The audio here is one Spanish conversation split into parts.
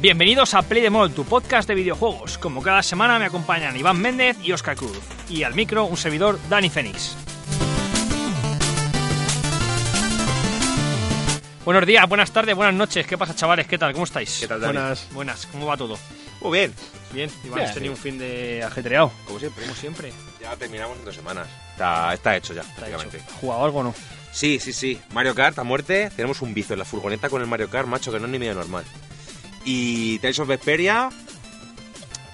Bienvenidos a Play the Mall, tu podcast de videojuegos. Como cada semana me acompañan Iván Méndez y Oscar Cruz. Y al micro, un servidor, Dani Fenix. Buenos días, buenas tardes, buenas noches. ¿Qué pasa, chavales? ¿Qué tal? ¿Cómo estáis? ¿Qué tal, Dani? Buenas. Buenas. ¿Cómo va todo? Muy bien. Bien. Iván, has tenido un fin de ajetreado. Como siempre. Como siempre. Ya terminamos en dos semanas. Está, está hecho ya, Está prácticamente. hecho. ¿Has ¿Jugado algo o no? Sí, sí, sí. Mario Kart a muerte. Tenemos un vicio en la furgoneta con el Mario Kart, macho, que no es ni medio normal. Y Tales of Vesperia,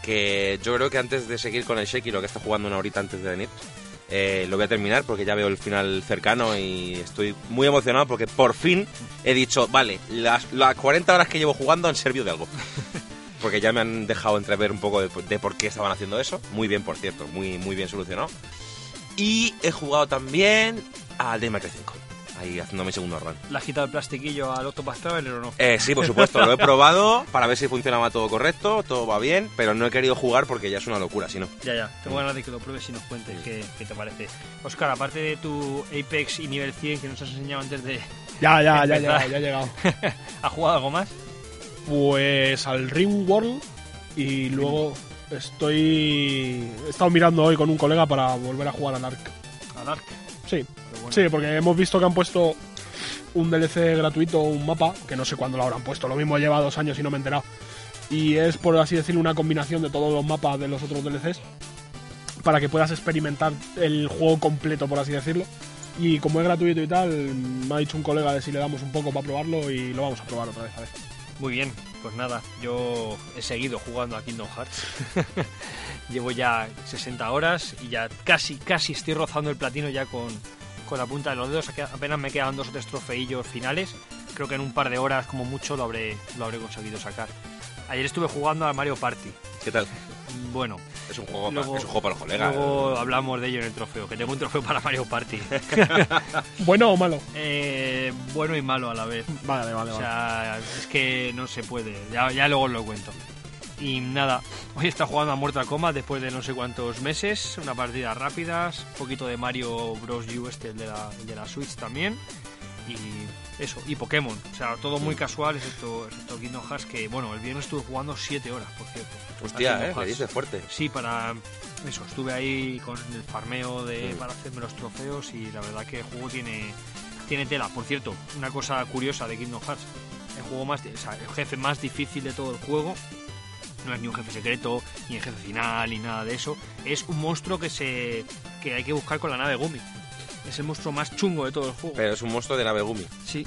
que yo creo que antes de seguir con el Sheki, lo que está jugando una horita antes de venir, eh, lo voy a terminar porque ya veo el final cercano y estoy muy emocionado porque por fin he dicho, vale, las, las 40 horas que llevo jugando han servido de algo. Porque ya me han dejado entrever un poco de, de por qué estaban haciendo eso. Muy bien, por cierto, muy, muy bien solucionado. Y he jugado también al Devil May Cry 5. Ahí haciendo mi segundo run. ¿Le has quitado el plastiquillo al Octopath Traveler o no? Eh, sí, por supuesto, lo he probado para ver si funcionaba todo correcto, todo va bien, pero no he querido jugar porque ya es una locura, si no. Ya, ya. Tengo ganas de que lo pruebes y nos cuentes qué, qué te parece. Oscar, aparte de tu Apex y nivel 100 que nos has enseñado antes de... Ya, ya, ya, Empezar. ya, ya he llegado. ¿Has jugado algo más? Pues al Ring World y luego estoy. He estado mirando hoy con un colega para volver a jugar al Ark. Al Ark. Sí, bueno. sí, porque hemos visto que han puesto un DLC gratuito, un mapa, que no sé cuándo lo habrán puesto, lo mismo lleva dos años y no me he enterado. Y es, por así decirlo, una combinación de todos los mapas de los otros DLCs para que puedas experimentar el juego completo, por así decirlo. Y como es gratuito y tal, me ha dicho un colega de si le damos un poco para probarlo y lo vamos a probar otra vez, a ver. Muy bien, pues nada, yo he seguido jugando a Kingdom Hearts. Llevo ya 60 horas y ya casi, casi estoy rozando el platino ya con, con la punta de los dedos. Apenas me quedan dos o tres trofeillos finales. Creo que en un par de horas, como mucho, lo habré, lo habré conseguido sacar. Ayer estuve jugando al Mario Party. ¿Qué tal? Bueno, Es un juego, Luego- para, es un juego para los colegas. luego hablamos de ello en el trofeo, que tengo un trofeo para Mario Party. ¿Bueno o malo? Eh, bueno y malo a la vez. Vale, vale, O vale. sea, es que no se puede. Ya, ya luego os lo cuento. Y nada, hoy está jugando a Mortal Kombat después de no sé cuántos meses. Una partida rápida, un poquito de Mario Bros. U, este, el de la, el de la Switch también. Y eso, y Pokémon. O sea, todo muy casual, excepto, excepto Kingdom Hearts, que bueno, el viernes estuve jugando 7 horas, por cierto. Hostia, eh, fuerte. Sí, para eso, estuve ahí con el farmeo de, para hacerme los trofeos y la verdad que el juego tiene, tiene tela. Por cierto, una cosa curiosa de Kingdom Hearts, el juego más, o sea, el jefe más difícil de todo el juego no es ni un jefe secreto, ni el jefe final, ni nada de eso. Es un monstruo que se que hay que buscar con la nave Gumi. Es el monstruo más chungo de todo el juego. Pero es un monstruo de nave Gumi. Sí,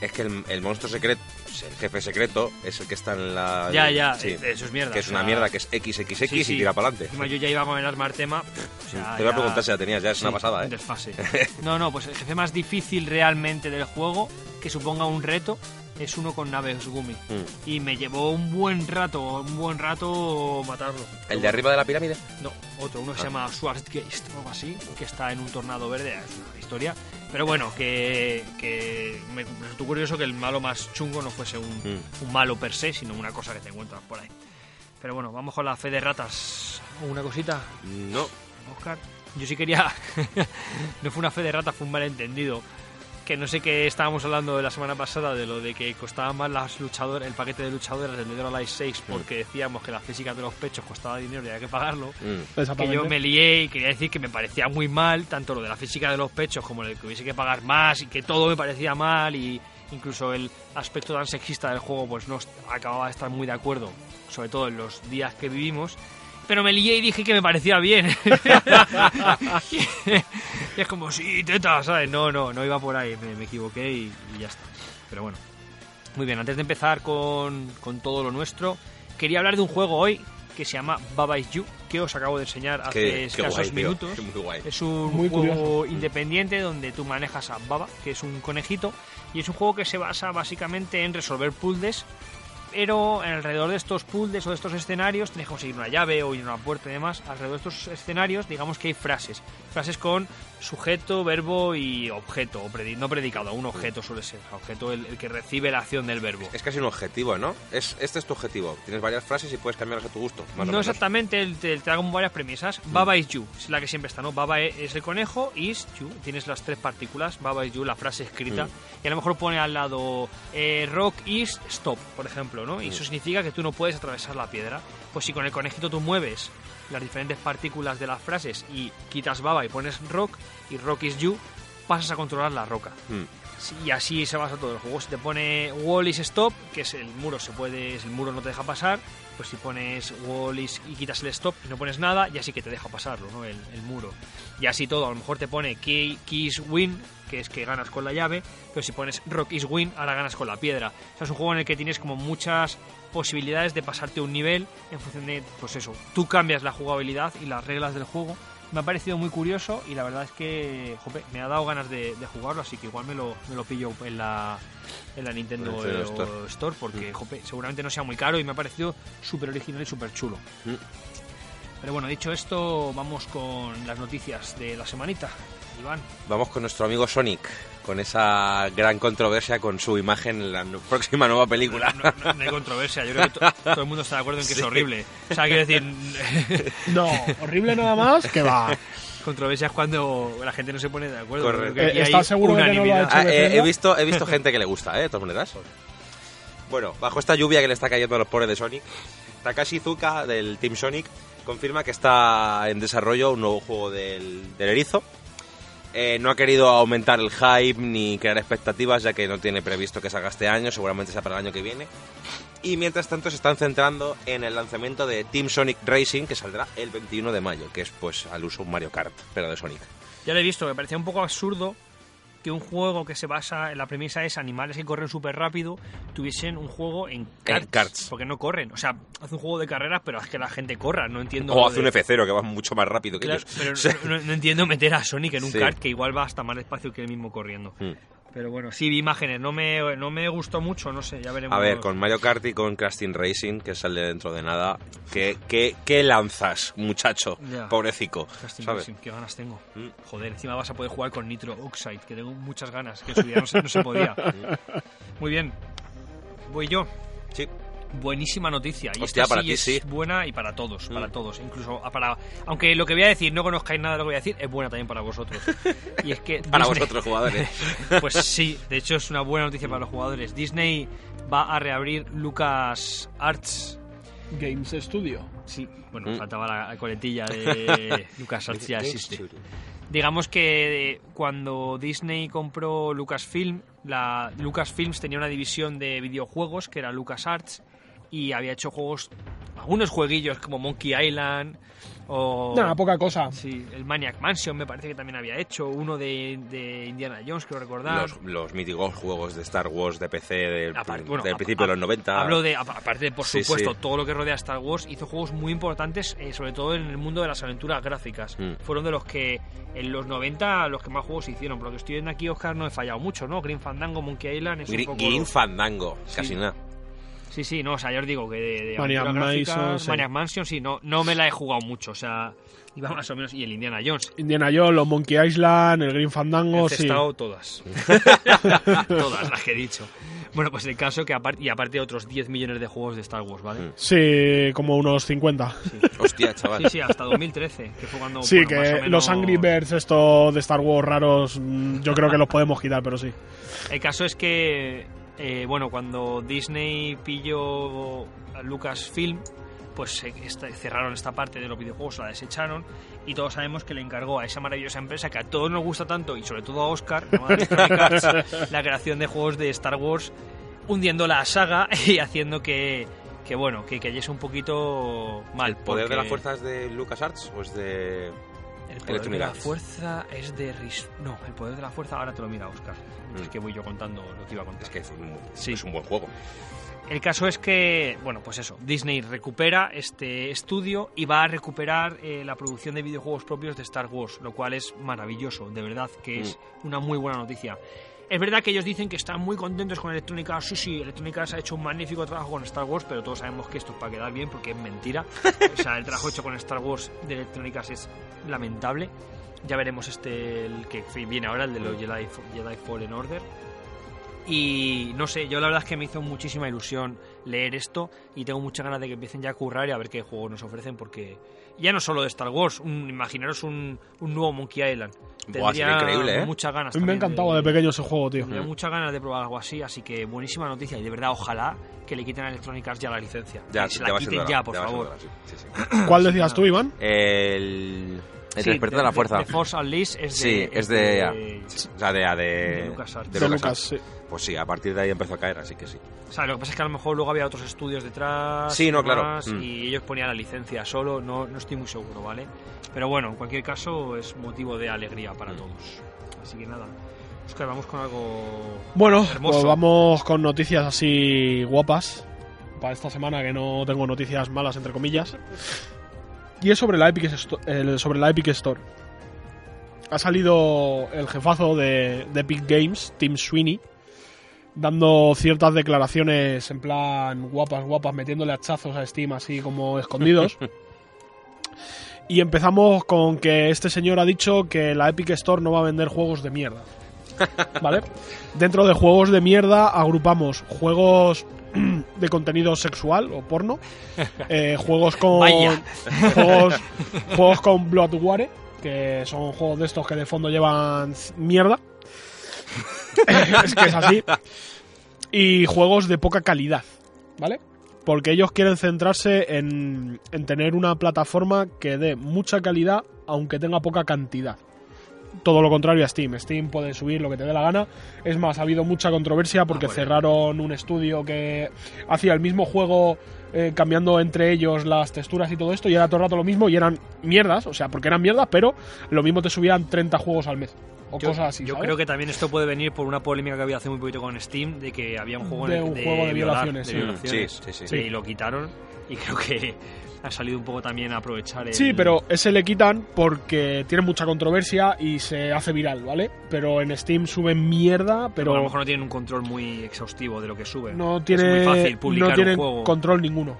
Es que el, el monstruo secreto, el jefe secreto, es el que está en la. ya, ya, Sí. eh, eso es mierda. que es una sea, mierda que es XXX sí, sí. y tira para adelante. Yo ya iba con el arma Artema. o sea, Te voy a preguntar si la tenías, ya es una pasada, ¿eh? desfase. No, no, pues el jefe más difícil realmente del juego, que suponga un reto, es uno con naves Gumi. Mm. Y me llevó un buen rato, un buen rato matarlo. ¿El de arriba de la pirámide? No, otro, uno que se Ah. llama Schwarzgeist o algo así, que está en un tornado verde, es una historia. Pero bueno, que, que me resultó curioso que el malo más chungo no fuese un, Mm. un malo per se, sino una cosa que te encuentras por ahí. Pero bueno, vamos con la fe de ratas. ¿Una cosita? No. Oscar. Yo sí quería. no fue una fe de rata, fue un malentendido. Que no sé qué estábamos hablando de la semana pasada, de lo de que costaba más las luchadoras, el paquete de luchadoras del Dead or Alive 6, porque decíamos que la física de los pechos costaba dinero y había que pagarlo. Mm. Que yo me lié y quería decir que me parecía muy mal, tanto lo de la física de los pechos como el que hubiese que pagar más y que todo me parecía mal y incluso el aspecto tan sexista del juego pues no acababa de estar muy de acuerdo, sobre todo en los días que vivimos. Pero me lié y dije que me parecía bien. y es como, sí, teta, ¿sabes? No, no, no iba por ahí, me, me equivoqué y, y ya está. Pero bueno. Muy bien, antes de empezar con, con todo lo nuestro, quería hablar de un juego hoy que se llama Baba Is You, que os acabo de enseñar hace Qué, qué escasos guay, tío. minutos. Qué muy guay. Es un Muy juego curioso. independiente donde tú manejas a Baba, que es un conejito, y es un juego que se basa básicamente en resolver puzzles Pero alrededor de estos puzzles o de estos escenarios, tienes que conseguir una llave o ir a una puerta y demás. Alrededor de estos escenarios, digamos que hay frases. Frases con sujeto, verbo y objeto. O predi- no predicado, un objeto suele ser. Objeto el, el que recibe la acción del verbo. Es casi un objetivo, ¿no? Es, este es tu objetivo. Tienes varias frases y puedes cambiarlas a tu gusto. Más o No menos. exactamente, el- te, te hago varias premisas. Baba is you, es la que siempre está, ¿no? Baba e- es el conejo, is you. Tienes las tres partículas, Baba is you, la frase escrita. Mm. Y a lo mejor pone al lado eh, rock is stop, por ejemplo, ¿no? Y Mm. eso significa que tú no puedes atravesar la piedra. Pues si con el conejito tú mueves las diferentes partículas de las frases y quitas Baba y pones rock, y rock is you, pasas a controlar la roca. Mm. Y así se basa todo el juego. Si te pone wall is stop, que es el muro, se puede, el muro no te deja pasar, pues si pones wall is y quitas el stop y no pones nada, ya sí que te deja pasarlo, ¿no? El, el muro. Y así todo, a lo mejor te pone key, keys win, que es que ganas con la llave, pero si pones rock is win, ahora ganas con la piedra. O sea, es un juego en el que tienes como muchas posibilidades de pasarte un nivel en función de, pues eso, tú cambias la jugabilidad y las reglas del juego. Me ha parecido muy curioso y la verdad es que jope, me ha dado ganas de, de jugarlo, así que igual me lo, me lo pillo en la, en la Nintendo, eh, Store. Store. porque jope, seguramente no sea muy caro y me ha parecido súper original y súper chulo. Mm. Pero bueno, dicho esto, vamos con las noticias de la semanita. Iván, Vamos con nuestro amigo Sonic, con esa gran controversia con su imagen en la próxima nueva película. no, no- no hay controversia, yo creo que to- todo el mundo está de acuerdo en que Sí. es horrible. O sea, quiero decir, No, horrible nada más que va. controversia es cuando la gente no se pone de acuerdo. Eh, ¿estás seguro de que no lo ha unanimidad. hecho Ah, eh, he, visto, he visto gente que le gusta, ¿eh? De todas maneras. Bueno, bajo esta lluvia que le está cayendo a los pobres de Sonic, Takashi Zuka del Team Sonic confirma que está en desarrollo un nuevo juego del, del erizo. Eh, no ha querido aumentar el hype ni crear expectativas, ya que no tiene previsto que salga este año, seguramente sea para el año que viene. Y mientras tanto se están centrando en el lanzamiento de Team Sonic Racing, que saldrá el 21 de mayo, que es pues al uso un Mario Kart, pero de Sonic. Ya lo he visto, me parecía un poco absurdo que un juego que se basa en la premisa es animales que corren súper rápido tuviesen un juego en karts, karts. porque no corren. O sea, hace un juego de carreras, pero es que la gente corra, no entiendo. O hace de- un F0 que va mucho más rápido que Claro, ellos. pero O sea, no, entiendo meter a Sonic en un Sí. kart que igual va hasta más despacio que el mismo corriendo. hmm. Pero bueno, sí vi imágenes, no me, no me gustó mucho, no sé, ya veremos. A ver, con Mario Kart y con Crash Team Racing, que sale dentro de nada, ¿qué, qué, qué lanzas, muchacho? Ya. Pobrecico, Casting ¿sabes? Racing, qué ganas tengo. Mm. Joder, encima vas a poder jugar con Nitro Oxide, que tengo muchas ganas, que en su día no se, no se podía. Muy bien, voy yo. Sí. Buenísima noticia. Y Hostia, esta para sí ti es sí. buena y para todos, para Mm. todos. Incluso a- para... Aunque lo que voy a decir, no conozcáis nada de lo que voy a decir, es buena también para vosotros. Y es que Para Disney- vosotros, jugadores. Pues sí, de hecho es una buena noticia para los jugadores. Disney va a reabrir Lucas Arts. Games Studio. Sí, bueno, Mm. faltaba la, la coletilla de Lucas Arts ya existe. Digamos que eh, cuando Disney compró Lucasfilm, la Lucasfilms tenía una división de videojuegos que era LucasArts y había hecho juegos, algunos jueguillos como Monkey Island o Nada, poca cosa. sí, el Maniac Mansion me parece que también había hecho, uno de, de Indiana Jones, creo recordar. Los, los míticos juegos de Star Wars de PC del, Aparte- bueno, del a- principio de los 90. Hablo de, apa- aparte de, por Sí, supuesto, sí. todo lo que rodea a Star Wars, hizo juegos muy importantes, eh, sobre todo en el mundo de las aventuras gráficas. Mm. Fueron de los que, en los 90, los que más juegos hicieron. Por lo que estoy viendo aquí, Oscar, no he fallado mucho, ¿no? Green Fandango, Monkey Island, es un Gri- poco... Green Fandango, Sí. casi nada. Sí, sí, no, o sea, yo os digo que de, de Maniac aventuras gráficas, Mansion, sí. Maniac Mansion, sí, no, no me la he jugado mucho, o sea, iba más o menos, y el Indiana Jones. Indiana Jones, los Monkey Island, el Green He Fandango, sí. testado todas. todas las que he dicho. Bueno, pues el caso que aparte, y aparte otros 10 millones de juegos de Star Wars, ¿vale? Mm. Sí, como unos 50. Hostia, chaval. Sí, sí, hasta 2013, que fue cuando... Sí, bueno, más o que menos- los Angry Birds estos de Star Wars raros, mm, yo creo que los podemos quitar, pero sí. El caso es que, eh, bueno, cuando Disney pilló a Lucasfilm, pues se- esta- cerraron esta parte de los videojuegos, la desecharon, y todos sabemos que le encargó a esa maravillosa empresa que a todos nos gusta tanto, y sobre todo a Oscar, Arts, la creación de juegos de Star Wars, hundiendo la saga y haciendo que, que bueno, que cayese un poquito mal. ¿El poder de las fuerzas de LucasArts o es de.? El poder de la fuerza es de... Ris- No, el poder de la fuerza ahora te lo mira Oscar. Mm. Es que voy yo contando lo que iba a contar. Es que es un, Sí. es un buen juego. El caso es que, bueno, pues eso, Disney recupera este estudio y va a recuperar eh, la producción de videojuegos propios de Star Wars, lo cual es maravilloso, de verdad que es una muy buena noticia. Es verdad que ellos dicen que están muy contentos con Electronic Arts. Sí, sí, Electronic Arts ha hecho un magnífico trabajo con Star Wars, pero todos sabemos que esto es para quedar bien porque es mentira. O sea, el trabajo hecho con Star Wars de Electronic Arts es lamentable. Ya veremos este, el que viene ahora, el de los Jedi, Jedi Fallen Order. Y no sé, yo la verdad es que me hizo muchísima ilusión leer esto y tengo muchas ganas de que empiecen ya a currar y a ver qué juegos nos ofrecen porque ya no solo de Star Wars, un- imaginaros un, un nuevo Monkey Island. Buah, sería increíble, ¿eh? muchas ganas. A mí me ha también encantado de pequeño ese juego, tío. Tenía muchas ganas de probar algo así, así que buenísima noticia y de verdad ojalá que le quiten a Electronic Arts ya la licencia. Ya, que sí, se la quiten ya, por favor. sí, sí. ¿Cuál decías tú, Iván? El, el Sí, despertar de la fuerza. De Force Unleashed es de... Sí, es de. O sea, de. de, de LucasArts. de De LucasArts. Lucas, sí. Pues sí, a partir de ahí empezó a caer, así que sí. O sea, lo que pasa es que a lo mejor luego había otros estudios detrás. Sí, no, claro. Mm. Y ellos ponían la licencia solo, no, no estoy muy seguro, ¿vale? Pero bueno, en cualquier caso es motivo de alegría para Mm. todos. Así que nada. Oscar, vamos con algo. Bueno, Hermoso. pues vamos con noticias así guapas. Para esta semana que no tengo noticias malas, entre comillas. Y es sobre la Epic, Sto- el- sobre la Epic Store. Ha salido el jefazo de, de Epic Games, Tim Sweeney, dando ciertas declaraciones en plan guapas, guapas, metiéndole hachazos a Steam así como escondidos. y empezamos con que este señor ha dicho que la Epic Store no va a vender juegos de mierda. ¿Vale? Dentro de juegos de mierda agrupamos juegos de contenido sexual o porno, eh, juegos con Vaya. juegos, juegos con Bloodware, que son juegos de estos que de fondo llevan mierda. es que es así. Y juegos de poca calidad, ¿vale? Porque ellos quieren centrarse en, en tener una plataforma que dé mucha calidad, aunque tenga poca cantidad todo lo contrario a Steam. Steam puede subir lo que te dé la gana. Es más, ha habido mucha controversia porque Ah, bueno. cerraron un estudio que hacía el mismo juego eh, cambiando entre ellos las texturas y todo esto y era todo el rato lo mismo y eran mierdas, o sea, porque eran mierdas, pero lo mismo te subían 30 juegos al mes o Yo, cosas así. yo ¿sabes? creo que también esto puede venir por una polémica que había hace muy poquito con Steam de que había un juego De en el- un juego de violar, violaciones, de sí. violaciones. Sí, sí, sí. Y lo quitaron y creo que ha salido un poco también a aprovechar el... Sí, pero ese le quitan porque tiene mucha controversia y se hace viral, ¿vale? Pero en Steam suben mierda, pero a lo mejor no tienen un control muy exhaustivo de lo que suben. no Es tiene muy fácil publicar no tienen un juego. control ninguno.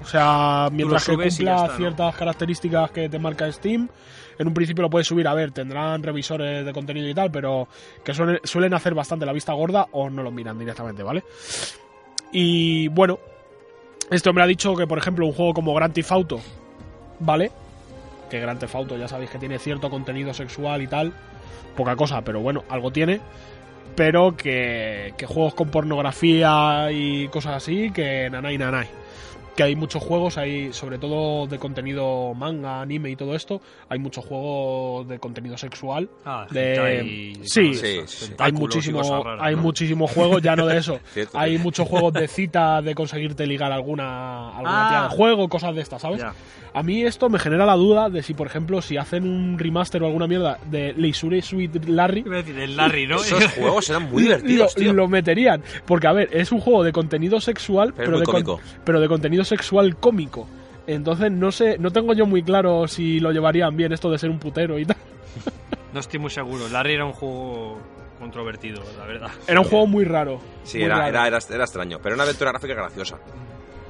O sea, mientras que cumpla está, ¿no? ciertas características que te marca Steam, en un principio lo puedes subir. A ver, tendrán revisores de contenido y tal, pero que suelen, hacer bastante la vista gorda o no lo miran directamente, ¿vale? Y bueno, este hombre ha dicho que, por ejemplo, un juego como Grand Theft Auto, ¿vale? Que Grand Theft Auto ya sabéis que tiene cierto contenido sexual y tal, poca cosa, pero bueno, algo tiene pero que, que juegos con pornografía y cosas así, que nanay nanay. Que hay muchos juegos, hay sobre todo de contenido manga, anime y todo esto, hay muchos juegos de contenido sexual. Ah, de- hentai, sí, sí. Hay y raras, hay ¿no? muchísimos juegos, ya no de eso. Cierto, hay muchos juegos de cita, de conseguirte ligar alguna, alguna Ah. tía de juego, cosas de estas, ¿sabes? Ya. A mí esto me genera la duda de si, por ejemplo, si hacen un remaster o alguna mierda de Leisure Suite Larry, decir, el Larry, ¿no? Esos juegos eran muy lo, divertidos, tío. lo meterían. Porque, a ver, es un juego de contenido sexual, Pero pero, de, con- pero de contenido sexual cómico. Entonces, no sé, no tengo yo muy claro si lo llevarían bien esto de ser un putero y tal. No estoy muy seguro. Larry era un juego controvertido, la verdad. Era un juego muy raro. Sí, muy era, raro. era, era, era extraño, pero una aventura gráfica graciosa.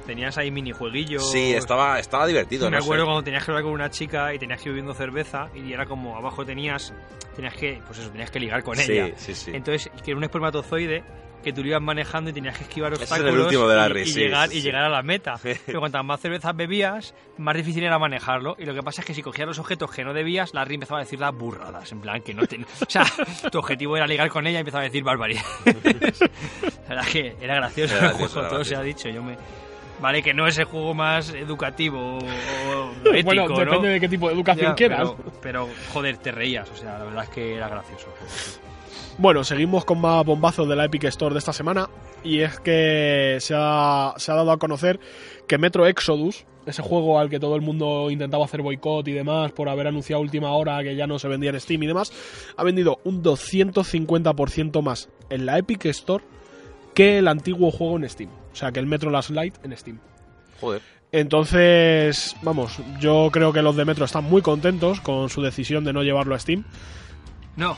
Tenías ahí minijueguillos. Sí, estaba, estaba divertido, Me no acuerdo sé. cuando tenías que hablar con una chica y tenías que ir bebiendo cerveza y era como abajo tenías tenías que pues eso tenías que ligar con Sí, ella. sí, sí. Entonces que era un espermatozoide que tú lo ibas manejando y tenías que esquivar es obstáculos el último de y- Larry, y, sí, llegar sí, y llegar a la meta. Pero cuantas más cervezas bebías, más difícil era manejarlo y lo que pasa es que si cogías los objetos que no debías, Larry empezaba a decir las burradas, en plan que no te, o sea, tu objetivo era ligar con ella y empezaba a decir barbaridades. La verdad que era gracioso Era el gracioso, juego, todo se ha gracioso. dicho, yo me Vale, que no es el juego más educativo o ético, bueno, ¿no? depende de qué tipo de educación Ya, quieras. Pero, pero, joder, te reías, o sea, la verdad es que era gracioso. Bueno, seguimos con más bombazos de la Epic Store de esta semana. Y es que se ha, se ha dado a conocer que Metro Exodus, ese juego al que todo el mundo intentaba hacer boicot y demás por haber anunciado a última hora que ya no se vendía en Steam y demás, ha vendido un 250% más en la Epic Store que el antiguo juego en Steam. O sea que el Metro Last Light en Steam. Joder. Entonces, vamos, yo creo que los de Metro están muy contentos con su decisión de no llevarlo a Steam. No,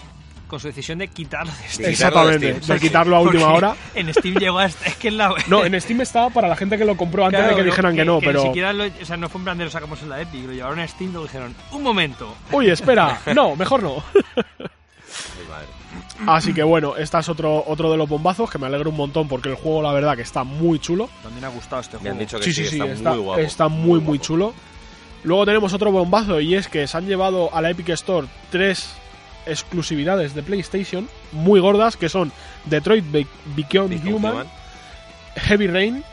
con su decisión de quitarlo de Steam. de Exactamente, Steam. de quitarlo a última hora. En Steam llegó a... Es que la... No, en Steam estaba para la gente que lo compró antes Claro, de que dijeran que, no, Ni pero... siquiera lo, o sea, no fue en plan de lo sacamos en la Epic, lo llevaron a Steam y lo dijeron, un momento. Uy, espera, no, mejor no. Así que bueno, este es otro, otro de los bombazos que me alegro un montón porque el juego la verdad que está muy chulo. También ha gustado este Me juego. han dicho que Sí, sí, sí, está, está, muy guapo. está muy, muy guapo. chulo. Luego tenemos otro bombazo y es que se han llevado a la Epic Store tres exclusividades de PlayStation muy gordas que son Detroit Be- Become Become Human, Human. Heavy Rain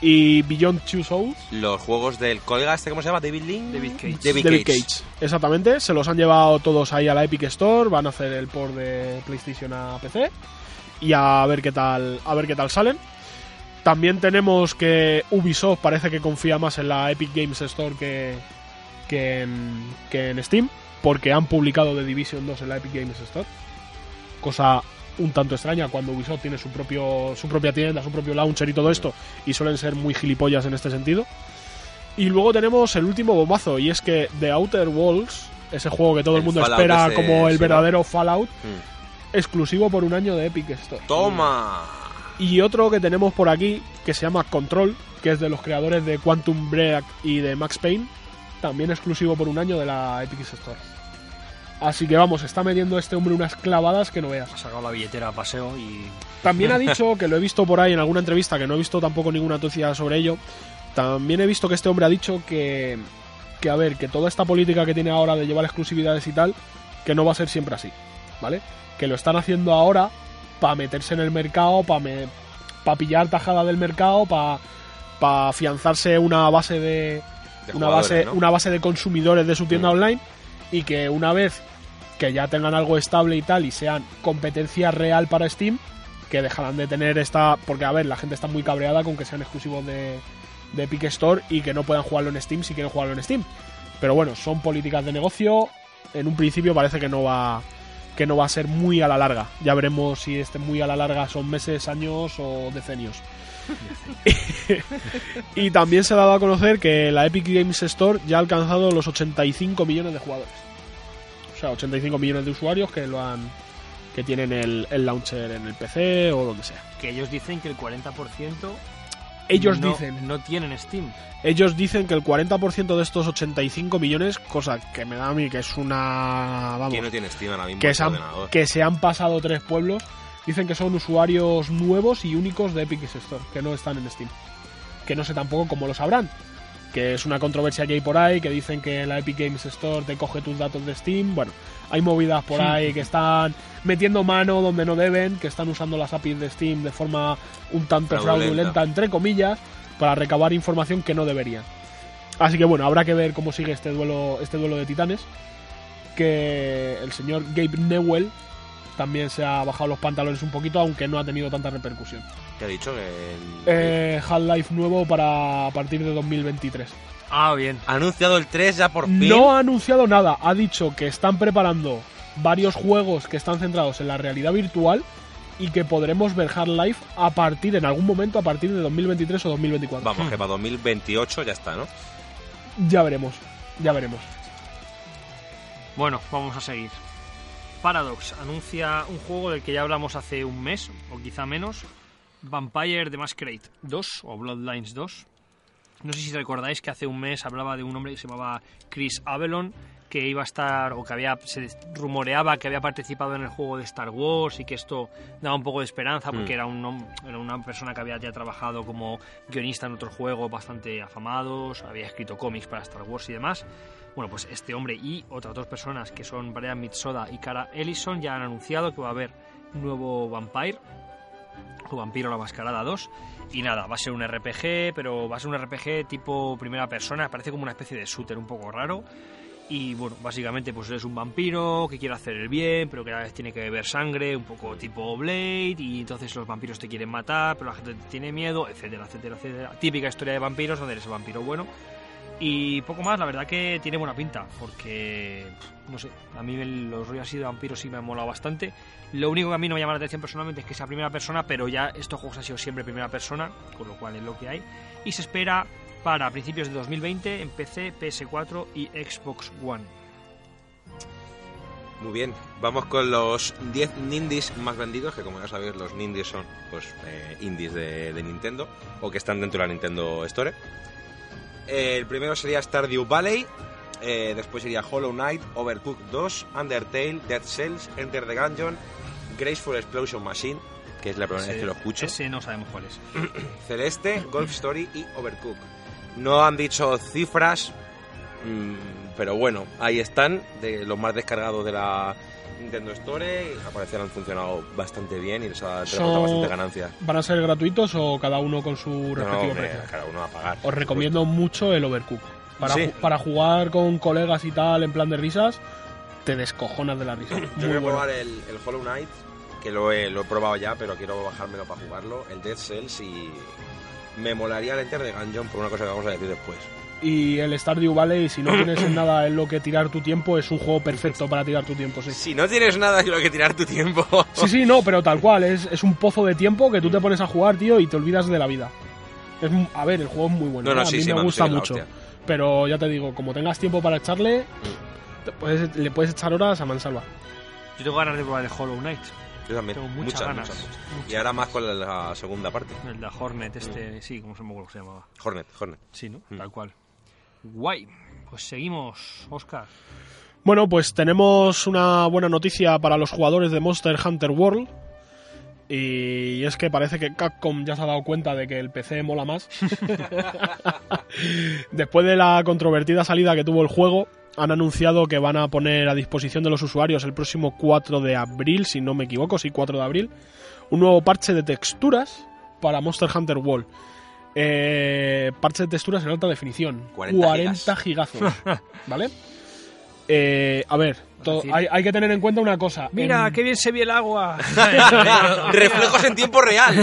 y Beyond Two Souls. Los juegos del colega, este, ¿cómo se llama? David Lynn. David Cage. David, David Cage. Cage. Exactamente, se los han llevado todos ahí a la Epic Store, van a hacer el port de PlayStation a PC y a ver qué tal, a ver qué tal salen. También tenemos que Ubisoft parece que confía más en la Epic Games Store que, que, en, que en Steam, porque han publicado The Division 2 en la Epic Games Store. Cosa un tanto extraña cuando Ubisoft tiene su propio su propia tienda, su propio launcher y todo esto, y suelen ser muy gilipollas en este sentido. Y luego tenemos el último bombazo, y es que The Outer Worlds, ese juego que todo el, El mundo Fallout espera ese, como el sí, ¿no? verdadero Fallout, Mm. exclusivo por un año de Epic Store. Toma. Y otro que tenemos por aquí, que se llama Control, que es de los creadores de Quantum Break y de Max Payne, también exclusivo por un año de la Epic Store. Así que vamos, está metiendo este hombre unas clavadas que no veas. Ha sacado la billetera a paseo y... También ha dicho, que lo he visto por ahí en alguna entrevista, que no he visto tampoco ninguna noticia sobre ello, también he visto que este hombre ha dicho que, que, a ver, que toda esta política que tiene ahora de llevar exclusividades y tal, que no va a ser siempre así, ¿vale? Que lo están haciendo ahora para meterse en el mercado, para pillar tajada del mercado, para afianzarse una base de, De una base, ¿no? una base de consumidores de su tienda Mm. online y que una vez que ya tengan algo estable y tal y sean competencia real para Steam, que dejarán de tener esta... Porque, a ver, la gente está muy cabreada con que sean exclusivos de, de Epic Store y que no puedan jugarlo en Steam si quieren jugarlo en Steam. Pero bueno, son políticas de negocio. En un principio parece que no va que no va a ser muy a la larga. Ya veremos si este muy a la larga son meses, años o decenios. y también se ha dado a conocer que la Epic Games Store ya ha alcanzado los 85 millones de jugadores. O sea, 85 millones de usuarios que lo han que tienen el, el launcher en el PC o donde sea. Que ellos dicen que el 40% Ellos no, dicen, no tienen Steam. ellos dicen que el 40% de estos 85 millones, cosa que me da a mí que es una vamos, ¿Quién no tiene Steam ahora mismo que en se, han, que se han pasado tres pueblos, dicen que son usuarios nuevos y únicos de Epic Store, que no están en Steam. Que no sé tampoco cómo lo sabrán. Que es una controversia que hay por ahí, que dicen que la Epic Games Store te coge tus datos de Steam. Bueno, hay movidas por ahí que están metiendo mano donde no deben, que están usando las APIs de Steam de forma un tanto Fraudulenta. fraudulenta, entre comillas, para recabar información que no deberían. Así que bueno, habrá que ver cómo sigue este duelo, este duelo de titanes. Que el señor Gabe Newell también se ha bajado los pantalones un poquito, aunque no ha tenido tanta repercusión. ¿Qué ha dicho? El- Eh, Half-Life nuevo para a partir de 2023. Ah, bien. Ha anunciado el 3 ya por fin. No ha anunciado nada, ha dicho que están preparando varios juegos que están centrados en la realidad virtual y que podremos ver Half-Life a partir, en algún momento, a partir de 2023 o 2024. Vamos, que para 2028 ya está, ¿no? Ya veremos, ya veremos. Bueno, vamos a seguir. Paradox anuncia un juego del que ya hablamos hace un mes, o quizá menos. Vampire the Masquerade 2, o Bloodlines 2. No sé si recordáis que hace un mes hablaba de un hombre que se llamaba Chris Avalon, que iba a estar, o que había, se rumoreaba que había participado en el juego de Star Wars y que esto daba un poco de esperanza porque Mm. era, un, era una persona que había ya trabajado como guionista en otros juegos bastante afamados, había escrito cómics para Star Wars y demás. Bueno, pues este hombre y otras dos personas que son Brian Mitsoda y Cara Ellison ya han anunciado que va a haber un nuevo Vampire, o Vampiro la Mascarada 2. Y nada, va a ser un RPG, pero va a ser un RPG tipo primera persona, parece como una especie de shooter un poco raro. Y bueno, básicamente pues eres un vampiro que quiere hacer el bien, pero que a la vez tiene que beber sangre, un poco tipo Blade, y entonces los vampiros te quieren matar, pero la gente te tiene miedo, etcétera, etcétera, etcétera. Típica historia de vampiros donde eres el vampiro bueno. Y poco más, la verdad que tiene buena pinta, porque, no sé, a mí los rollos así de vampiros sí me han molado bastante. Lo único que a mí no me llama la atención personalmente es que sea primera persona, pero ya estos juegos han sido siempre primera persona, con lo cual es lo que hay. Y se espera para principios de 2020 en PC, PS4 y Xbox One. Muy bien, vamos con los 10 Nindies más vendidos, que como ya sabéis los Nindies son pues eh, indies de, de Nintendo, o que están dentro de la Nintendo Store. Eh, el primero sería Stardew Valley, eh, después sería Hollow Knight, Overcooked 2, Undertale, Dead Cells, Enter the Gungeon, Graceful Explosion Machine, que es la primera vez que lo escucho, Ese no sabemos cuál es. Celeste, Golf Story y Overcooked. No han dicho cifras, mm, pero bueno, ahí están, de los más descargados de la Nintendo Store, al parecer han funcionado bastante bien y les ha reportado bastante ganancias. ¿Van a ser gratuitos o cada uno con su No, no, respectivo hombre, precio? cada uno va a pagar. Os recomiendo mucho el Overcook. Para, Sí. ju- para jugar con colegas y tal en plan de risas, te descojonas de la risa. Yo quiero bueno. probar el, el Hollow Knight, que lo he, lo he probado ya, pero quiero bajármelo para jugarlo. El Dead Cells y me molaría el Enter de Gungeon por una cosa que vamos a decir después. Y el Stardew Valley, si no tienes en nada en lo que tirar tu tiempo, es un juego perfecto para tirar tu tiempo, sí. Si no tienes nada en lo que tirar tu tiempo... Sí, sí, no, pero tal cual, es, es un pozo de tiempo que tú te pones a jugar, tío, y te olvidas de la vida. Es, a ver, el juego es muy bueno, No, no, ¿eh? a sí, mí sí, me man, gusta mucho. Pero ya te digo, como tengas tiempo para echarle, te puedes- le puedes echar horas a mansalva. Yo tengo ganas de probar el Hollow Knight, Yo también. tengo muchas, ganas. muchas, muchas. Muchas. Y ahora más con la, la segunda parte. El de Hornet, este, sí, como se me acuerdo cómo se llamaba. Hornet, Hornet. Sí, ¿no? Mm. Tal cual. Guay. Pues seguimos, Oscar. Bueno, pues tenemos una buena noticia para los jugadores de Monster Hunter World. Y es que parece que Capcom ya se ha dado cuenta de que el PC mola más. Después de la controvertida salida que tuvo el juego, han anunciado que van a poner a disposición de los usuarios el próximo 4 de abril, si no me equivoco, sí, 4 de abril, un nuevo parche de texturas para Monster Hunter World. Eh, parche de texturas en alta definición. 40 gigazos. ¿Vale? Eh, a ver, hay, hay que tener en cuenta una cosa. Mira, En- qué bien se ve el agua. Reflejos en tiempo real.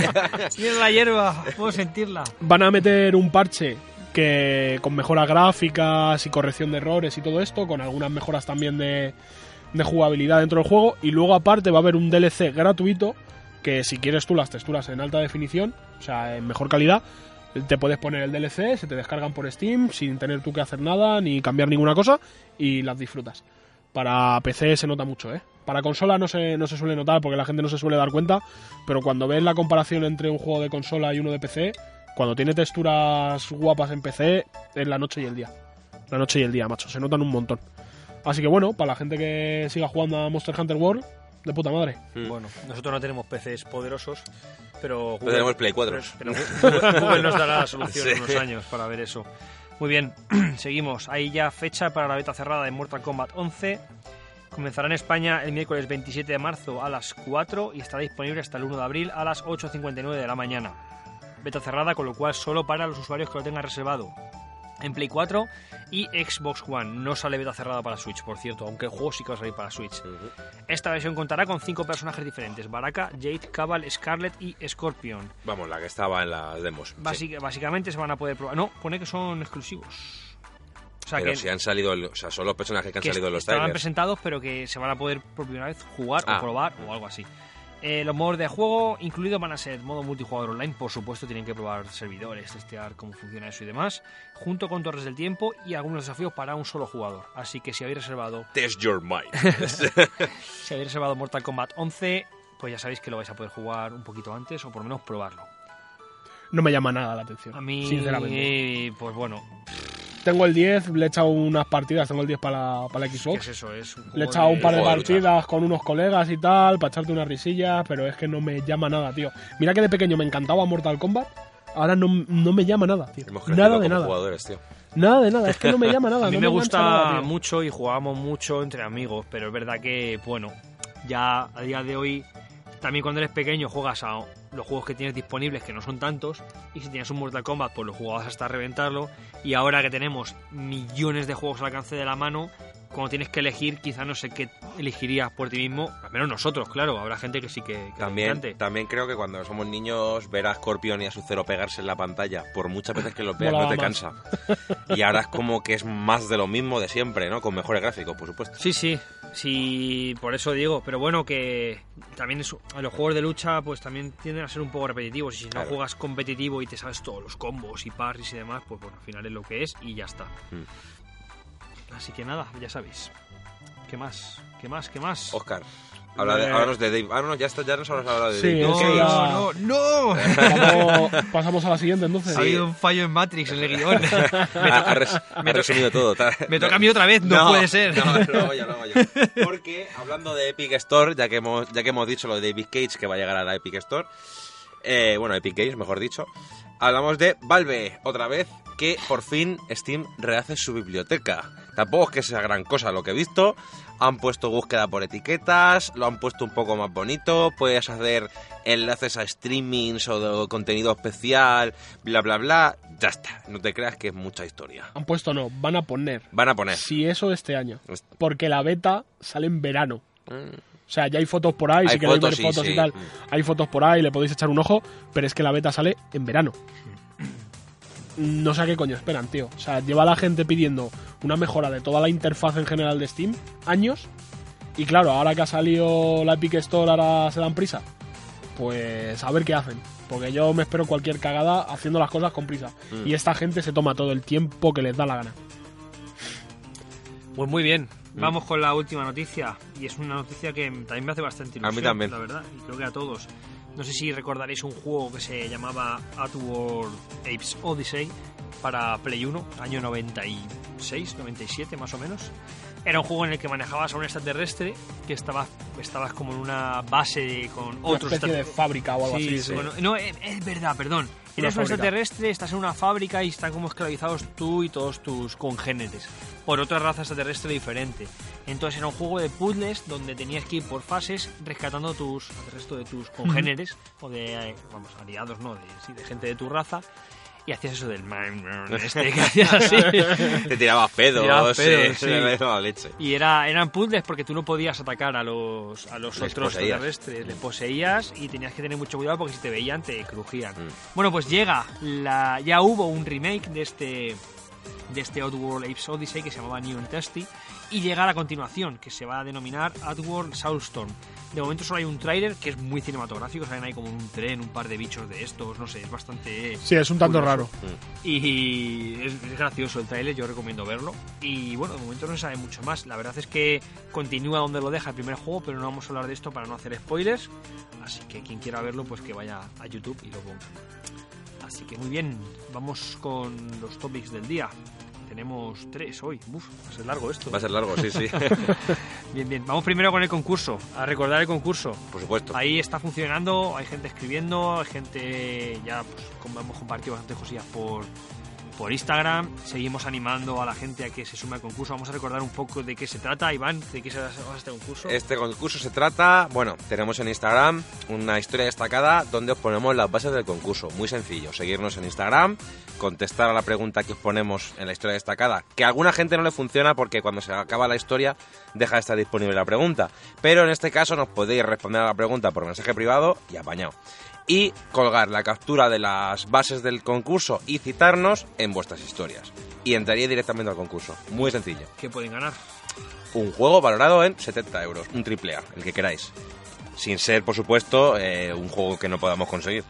Mira la hierba, puedo sentirla. van a meter un parche que con mejoras gráficas y corrección de errores y todo esto, con algunas mejoras también de, jugabilidad dentro del juego. Y luego aparte va a haber un DLC gratuito que si quieres tú las texturas en alta definición, o sea, en mejor calidad, te puedes poner el DLC, se te descargan por Steam sin tener tú que hacer nada ni cambiar ninguna cosa y las disfrutas. Para PC se nota mucho, ¿eh? Para consola no se, no se suele notar porque la gente no se suele dar cuenta, pero cuando ves la comparación entre un juego de consola y uno de PC, cuando tiene texturas guapas en PC, es la noche y el día. La noche y el día, macho, se notan un montón. Así que bueno, para la gente que siga jugando a Monster Hunter World, de puta madre. Bueno, nosotros no tenemos PCs poderosos, pero Pero tenemos Play 4. Pero Google, Google nos dará la solución en Sí. unos años para ver eso. Muy bien, seguimos. Hay ya fecha para la beta cerrada de Mortal Kombat 11. Comenzará en España el miércoles 27 de marzo a las 4 y estará disponible hasta el 1 de abril a las 8.59 de la mañana. Beta cerrada, con lo cual solo para los usuarios que lo tengan reservado en Play 4 y Xbox One. No sale beta cerrada para Switch, por cierto, aunque el juego sí que va a salir para Switch. Esta versión contará con cinco personajes diferentes: Baraka, Jade, Cabal, Scarlet y Scorpion. Vamos, la que estaba en las demos. sí. Básicamente se van a poder probar. No, pone que son exclusivos. O sea, Pero que, si han salido, o sea, son los personajes que han que salido en los estaban trailers. presentados, pero que se van a poder por primera vez jugar Ah. o probar o algo así. Eh, los modos de juego incluidos van a ser modo multijugador online, por supuesto, tienen que probar servidores, testear cómo funciona eso y demás, junto con torres del tiempo y algunos desafíos para un solo jugador. Así que si habéis reservado, Test your mind. si habéis reservado Mortal Kombat 11, pues ya sabéis que lo vais a poder jugar un poquito antes o por lo menos probarlo. No me llama nada la atención. A mí, Sinceramente. pues bueno, Tengo el 10, le he echado unas partidas, tengo el 10 para la, para la ¿qué Xbox. es eso? Es un Le he echado un par de partidas con unos colegas y tal, para echarte unas risillas, pero es que no me llama nada, tío. Mira que de pequeño me encantaba Mortal Kombat, ahora no, no me llama nada, tío. Hemos Nada de como nada. jugadores, tío. Nada de nada, es que no me llama nada. A mí no me engancha gusta nada, mucho y jugábamos mucho entre amigos, pero es verdad que, bueno, ya a día de hoy, también cuando eres pequeño juegas a los juegos que tienes disponibles, que no son tantos, y si tienes un Mortal Kombat, pues lo jugabas hasta reventarlo, y ahora que tenemos millones de juegos al alcance de la mano, cuando tienes que elegir, quizá no sé qué elegirías por ti mismo. Al menos nosotros, claro. Habrá gente que sí que, que También, también creo que cuando somos niños, ver a Scorpion y a su cero pegarse en la pantalla, por muchas veces que lo veas, no te más. cansa. Y ahora es como que es más de lo mismo de siempre, ¿no? Con mejores gráficos, por supuesto. Sí, sí, sí, por eso digo, pero bueno, que también es- los juegos de lucha pues también tienden a ser un poco repetitivos y si no Claro. juegas competitivo y te sabes todos los combos y parries y demás, pues bueno, al final es lo que es y ya está. Mm. Así que nada, ya sabéis. ¿Qué más? ¿Qué más? ¿Qué más? Oscar, habla de, Eh, háblanos de Dave. Ah, no, ya, está, ya nos has hablado de Sí, Dave. que ya- no, no. Pasamos, pasamos a la siguiente entonces. Ha habido un fallo en Matrix en el guion. me, Ha, res- resumido todo. me toca a mí otra vez, no, puede ser. No, lo hago yo, lo hago yo. Porque hablando de Epic Store, ya que hemos, ya que hemos dicho lo de David Cage que va a llegar a la Epic Store, eh, bueno, Epic Games, mejor dicho, hablamos de Valve, otra vez, que por fin Steam rehace su biblioteca. Tampoco es que sea gran cosa lo que he visto. Han puesto búsqueda por etiquetas, lo han puesto un poco más bonito, puedes hacer enlaces a streamings o de contenido especial, bla bla bla. Ya está, no te creas que es mucha historia. Han puesto no, van a poner. Van a poner. Si eso este año. Porque la beta sale en verano. Mm. O sea, ya hay fotos por ahí, Hay si queréis fotos, ver sí, fotos sí. y tal. Hay fotos por ahí, le podéis echar un ojo, pero es que la beta sale en verano. No sé a qué coño esperan, tío. O sea, lleva la gente pidiendo una mejora de toda la interfaz en general de Steam, años. Y claro, ahora que ha salido la Epic Store, ahora se dan prisa. Pues a ver qué hacen. Porque yo me espero cualquier cagada haciendo las cosas con prisa. Mm. Y esta gente se toma todo el tiempo que les da la gana. Pues muy bien, vamos con la última noticia. Y es una noticia que también me hace bastante A mí ilusión, también. la verdad, y creo que a todos. No sé si recordaréis un juego que se llamaba Outworld Apes Odyssey para Play 1, año 96, 97 más o menos. Era un juego en el que manejabas a un extraterrestre que estaba, estabas como en una base con Una otros especie de fábrica o algo Sí, así. sí, sí. bueno, no, es, es verdad, perdón. Eres un extraterrestre, estás en una fábrica y están como esclavizados tú y todos tus congéneres por otra raza extraterrestre diferente. Entonces era un juego de puzzles donde tenías que ir por fases rescatando tus, al resto de tus congéneres o de, eh, vamos, aliados, no, de, sí, de gente de tu raza. Y hacías eso del man, este que hacías así. Te tirabas pedos, Tirabas pedos, sí. le leche. Y era, eran puzzles porque tú no podías atacar a los, a los Les otros extraterrestres. Les poseías y tenías que tener mucho cuidado porque si te veían te crujían. Mm. Bueno, pues llega, la, ya hubo un remake de este de este Outworld Apes Odyssey que se llamaba New and Testy y llegar a continuación que se va a denominar Outworld Soulstorm. De momento solo hay un tráiler que es muy cinematográfico, salen ahí como un tren, un par de bichos de estos, no sé, es bastante Sí, es un tanto Curioso. raro. y es, es gracioso el tráiler, yo recomiendo verlo. Y bueno, de momento no se sabe mucho más. La verdad es que continúa donde lo deja el primer juego, pero no vamos a hablar de esto para no hacer spoilers. Así que quien quiera verlo, pues que vaya a YouTube y lo ponga. Así que muy bien, vamos con los topics del día. Tenemos tres hoy. Uf, va a ser largo esto. Va a ser largo, sí, sí. Bien, bien. Vamos primero con el concurso. A recordar el concurso. Por supuesto. Ahí está funcionando, hay gente escribiendo, hay gente ya, pues, como hemos compartido bastantes cosillas por, por Instagram. Seguimos animando a la gente a que se sume al concurso. Vamos a recordar un poco de qué se trata, Iván, de qué se basa este concurso. Este concurso se trata, bueno, tenemos en Instagram una historia destacada donde os ponemos las bases del concurso. Muy sencillo, seguirnos en Instagram, contestar a la pregunta que os ponemos en la historia destacada, que a alguna gente no le funciona porque cuando se acaba la historia deja de estar disponible la pregunta. Pero en este caso nos podéis responder a la pregunta por mensaje privado y apañado. Y colgar la captura de las bases del concurso y citarnos en vuestras historias. Y entraría directamente al concurso. Muy sencillo ¿Qué pueden ganar? un juego valorado en 70 euros, un triple A, el que queráis. Sin ser, por supuesto, eh, un juego que no podamos conseguir.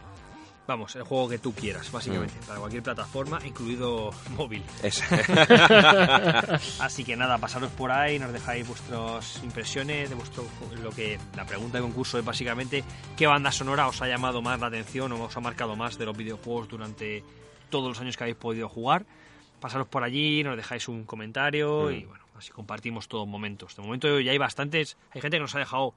Vamos, el juego que tú quieras, básicamente, Mm. para cualquier plataforma, incluido móvil. Es- Así que nada, pasaros por ahí, nos dejáis vuestras impresiones de vuestro lo que la pregunta de concurso es básicamente qué banda sonora os ha llamado más la atención o os ha marcado más de los videojuegos durante todos los años que habéis podido jugar. Pasaros por allí, nos dejáis un comentario y bueno, así compartimos todos momentos. De momento ya hay bastantes, hay gente que nos ha dejado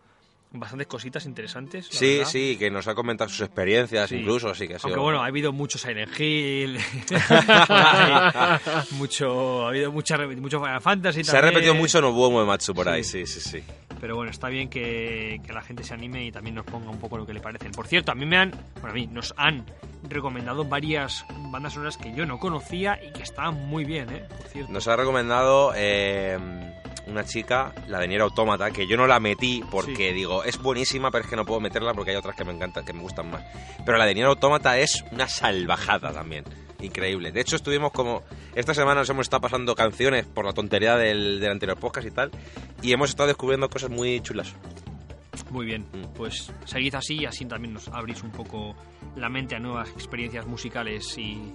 bastantes cositas interesantes. la sí, verdad. sí, que nos ha comentado sus experiencias Sí. incluso, así que ha sido... Aunque bueno, ha habido mucho Silent Hill, mucho, ha habido mucha, mucho Final Fantasy Se ha repetido mucho Nobuo Uematsu por ahí, Sí. sí, sí, sí. Pero bueno, está bien que, que la gente se anime y también nos ponga un poco lo que le parecen. Por cierto, a mí me han, bueno, a mí nos han recomendado varias bandas sonoras que yo no conocía y que estaban muy bien, ¿eh? Por cierto. Nos ha recomendado eh, una chica, la de Nier Automata, que yo no la metí porque digo, es buenísima, pero es que no puedo meterla porque hay otras que me encantan, que me gustan más. Pero la de Nier Automata es una salvajada también. Increíble. De hecho, estuvimos como. Esta semana nos hemos estado pasando canciones por la tontería del, del anterior podcast y tal. Y hemos estado descubriendo cosas muy chulas. Muy bien, pues seguid así y así también nos abrís un poco la mente a nuevas experiencias musicales y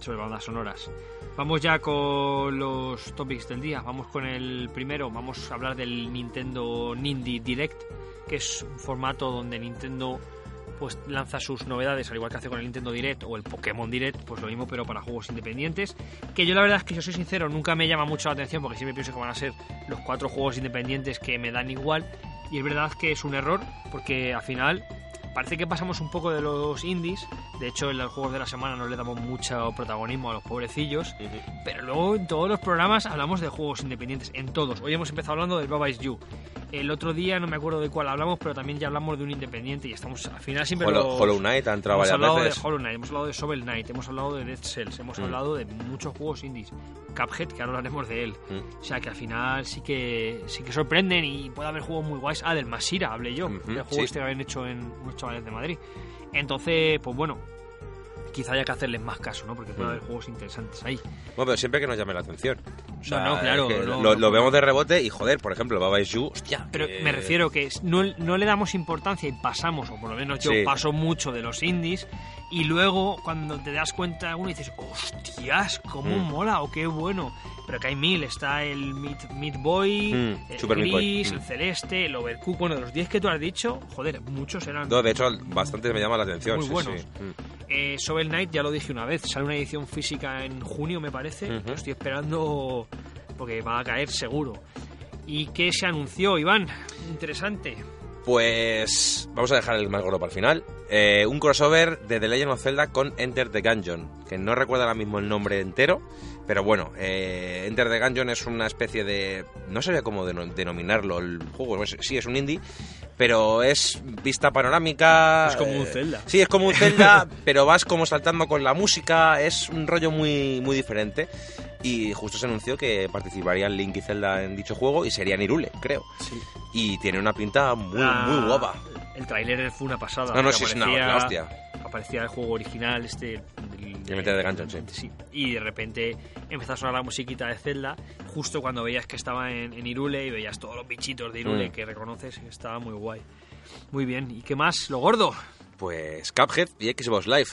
sobre bandas sonoras. Vamos ya con los topics del día. Vamos con el primero. Vamos a hablar del Nintendo Nindy Direct, que es un formato donde Nintendo pues lanza sus novedades, al igual que hace con el Nintendo Direct o el Pokémon Direct, pues lo mismo, pero para juegos independientes. Que yo la verdad es que, yo soy sincero, nunca me llama mucho la atención porque siempre pienso que van a ser los cuatro juegos independientes que me dan igual. Y es verdad que es un error, porque al final parece que pasamos un poco de los indies. De hecho, en los juegos de la semana no le damos mucho protagonismo a los pobrecillos. Pero luego en todos los programas hablamos de juegos independientes, en todos. Hoy hemos empezado hablando del Baba Is You. El otro día no me acuerdo de cuál hablamos, pero también ya hablamos de un independiente y estamos al final siempre Hollow, los- Hollow Knight ha entrado hemos varias hablado veces. de Hollow Knight, hemos hablado de Shovel Knight, hemos hablado de Dead Cells, hemos Mm. hablado de muchos juegos indies. Cuphead, que ahora hablaremos de él. Mm. O sea que al final sí que sí que sorprenden y puede haber juegos muy guays. Ah, del Masira hablé yo, Ujú, del juego sí. este que habían hecho en chavales de Madrid. Entonces, pues bueno, quizá haya que hacerles más caso, ¿no? Porque puede Mm. haber juegos interesantes ahí. Bueno, pero siempre que nos llame la atención. O sea, No, no, claro, es que no, lo, vemos de rebote y joder, por ejemplo, Baba Is You, hostia. Pero me refiero que no, no le damos importancia y pasamos, o por lo menos yo Sí. paso mucho de los indies, y luego cuando te das cuenta uno dices, hostias, cómo Mm. mola o qué bueno. Pero que hay mil, está el Meat, Meat Boy, Mm, el Super Meat Boy, Gris, mm. el Celeste, el Overcooked. Bueno, de los 10 que tú has dicho, joder, muchos eran No, de hecho, bastante me llama la atención. muy sí, buenos. sí. Mm. Eh, Shovel Knight, ya lo dije una vez, sale una edición física en junio, me parece. Lo estoy esperando porque va a caer seguro. ¿Y qué se anunció, Iván? Interesante. Pues vamos a dejar el más gordo para el final. Eh, un crossover de The Legend of Zelda con Enter the Gungeon, que no recuerdo ahora mismo el nombre entero, pero bueno, eh, Enter the Gungeon es una especie de... no sabía cómo deno- denominarlo el juego, sí es un indie, pero es vista panorámica... Es como un eh, Zelda. Sí, es como un Zelda, pero vas como saltando con la música, es un rollo muy, muy diferente. Y justo se anunció que participarían Link y Zelda en dicho juego y serían Irule, creo. Sí. Y tiene una pinta muy, La- muy guapa. El tráiler fue una pasada. No, no, sí, es una la hostia. Aparecía el juego original, este. del- de sí. Y de repente empezó a sonar la musiquita de Zelda, justo cuando veías que estaba en, en Irule y veías todos los bichitos de Irule Mm. que reconoces, estaba muy guay. Muy bien. ¿Y qué más? Lo gordo. Pues Cuphead y Xbox Live.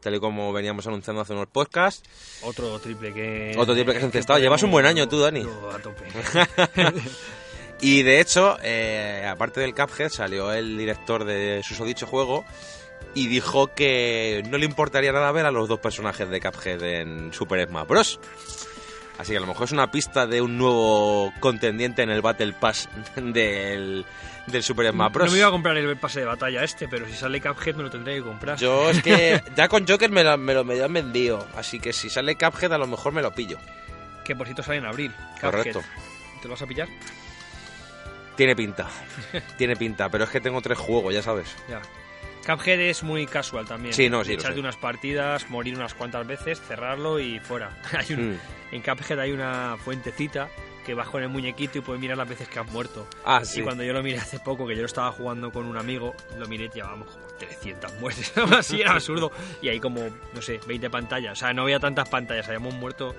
Tal y como veníamos anunciando hace unos podcasts. Otro triple que. Otro triple que has encestado. Llevas un buen año tú, Dani. A tope. Y de hecho, eh, aparte del Cuphead, salió el director de susodicho juego y dijo que no le importaría nada ver a los dos personajes de Cuphead en Super Smash Bros. Así que a lo mejor es una pista de un nuevo contendiente en el Battle Pass del, del Super Smash Bros. No me iba a comprar el pase de batalla este, pero si sale Cuphead me lo tendré que comprar. Yo es que ya con Joker me lo, me lo han vendido, así que si sale Cuphead a lo mejor me lo pillo. Que por cierto sale en abril. Cuphead. Correcto. ¿Te lo vas a pillar? Tiene pinta, tiene pinta, pero es que tengo tres juegos, ya sabes. Ya. Cuphead es muy casual también. Sí, no, sí, Echarte unas partidas, morir unas cuantas veces, cerrarlo y fuera. Hay un- Mm. En Cuphead hay una fuentecita que vas con el muñequito y puedes mirar las veces que has muerto. Ah, sí. Y cuando yo lo miré hace poco, que yo lo estaba jugando con un amigo, lo miré y llevábamos como 300 muertes. Así era absurdo. Y hay como, no sé, 20 pantallas. O sea, no había tantas pantallas, habíamos muerto.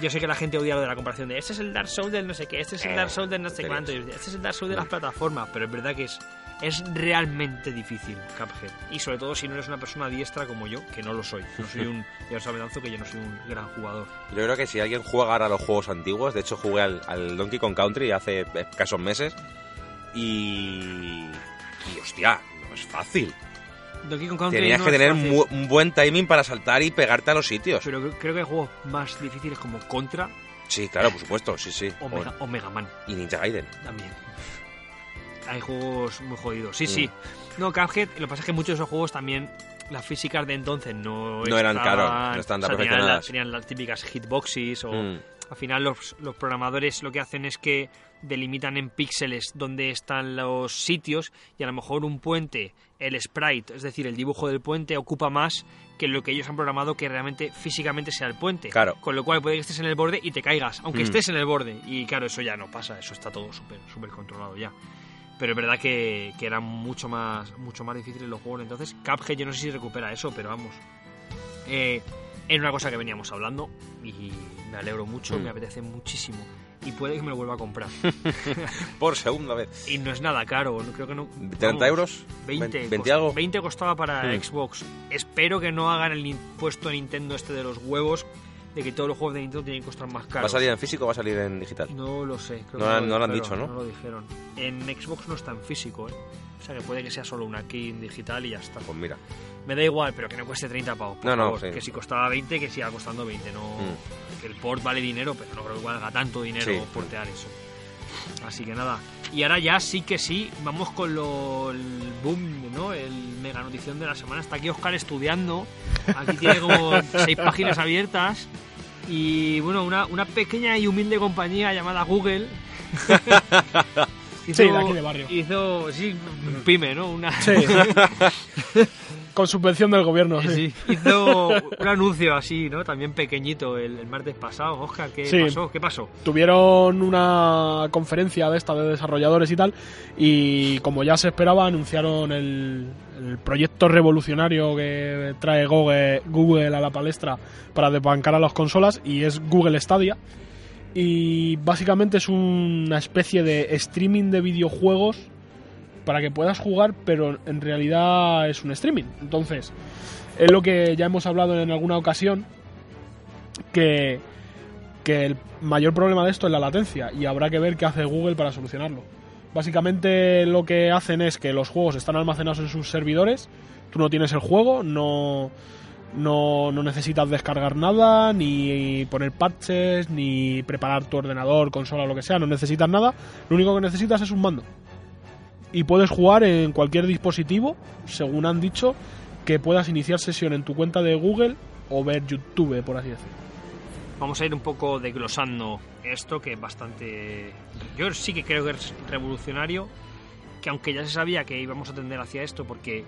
Yo sé que la gente odia lo de la comparación de este es el Dark Souls del no sé qué, este es el Eh, Dark Souls del no sé cuánto, este es el Dark Souls de las plataformas, pero es verdad que es, es realmente difícil Cuphead. Y sobre todo si no eres una persona diestra como yo, que no lo soy. No soy un, ya os Danzo que yo no soy un gran jugador. Yo creo que si alguien juega ahora a los juegos antiguos, de hecho jugué al, al Donkey Kong Country hace escasos meses y... Y hostia, no es fácil. Donkey Kong Country Tenías no que es tener un buen timing para saltar y pegarte a los sitios. Pero creo, creo que hay juegos más difíciles como Contra Sí, claro, por supuesto, sí, sí. o Mega, o Mega Man Y Ninja Gaiden. también. Hay juegos muy jodidos. Sí, sí. No, Cuphead, lo que pasa es que muchos de esos juegos también, las físicas de entonces no No eran, claro, no estaban tan tenían, perfeccionadas. la- tenían las típicas hitboxes o... Mm. Al Al final los, los programadores lo que hacen es que delimitan en píxeles dónde están los sitios y a lo mejor un puente, el sprite, es decir, el dibujo del puente ocupa más que lo que ellos han programado que realmente físicamente sea el puente. Claro. Con lo cual puede que estés en el borde y te caigas, aunque Mm. estés en el borde. Y claro, eso ya no pasa, eso está todo súper súper controlado ya. Pero es verdad que, que eran mucho más, mucho más difíciles los juegos. Entonces, Cuphead yo no sé si recupera eso, pero vamos. Eh, era una cosa que veníamos hablando y me alegro mucho, Mm. me apetece muchísimo. Y puede que me lo vuelva a comprar. Por segunda vez. y no es nada caro, no- creo que no. ¿30 vamos, euros? 20, ¿20 cost- algo? 20 costaba para Mm. Xbox. Espero que no hagan el impuesto Nintendo este de los huevos, de que todos los juegos de Nintendo tienen que costar más ¿Va caros. a salir en físico o va a salir en digital? No lo sé. creo No que lo han- no lo han dicho, ¿no? No lo dijeron. En Xbox no está en físico, ¿eh? O sea que puede que sea solo una key en digital y ya está. Pues mira. Me da igual, pero que no cueste 30 pavos. por No, no, favor. sí. Que si costaba 20, que siga costando 20. No, Mm. Que el port vale dinero, pero no creo que valga tanto dinero Sí. portear eso. Así que nada. Y ahora ya sí que sí, vamos con lo, el boom, ¿no? El mega notición de la semana. Está aquí Oscar estudiando. Aquí tiene como seis páginas abiertas. Y bueno, una, una pequeña y humilde compañía llamada Google. Sí, de aquí de barrio. Hizo, sí, un pyme, ¿no? Una, Sí. Con subvención del gobierno, sí. Sí, hizo un anuncio así, ¿no? También pequeñito el, el martes pasado. Oscar, ¿qué Sí. pasó? ¿Qué pasó? Tuvieron una conferencia de esta de desarrolladores y tal, y como ya se esperaba, anunciaron el, el proyecto revolucionario que trae Google, Google a la palestra para desbancar a las consolas, y es Google Stadia. Y básicamente es una especie de streaming de videojuegos para que puedas jugar, pero en realidad es un streaming. Entonces, es lo que ya hemos hablado en alguna ocasión, que, que el mayor problema de esto es la latencia y habrá que ver qué hace Google para solucionarlo. Básicamente lo que hacen es que los juegos están almacenados en sus servidores, tú no tienes el juego, no, no, no necesitas descargar nada, ni poner parches, ni preparar tu ordenador, consola lo que sea, no necesitas nada, lo único que necesitas es un mando. Y puedes jugar en cualquier dispositivo, según han dicho, que puedas iniciar sesión en tu cuenta de Google o ver YouTube, por así decirlo. Vamos a ir un poco desglosando esto, que es bastante... Yo sí que creo que es revolucionario, que aunque ya se sabía que íbamos a tender hacia esto, porque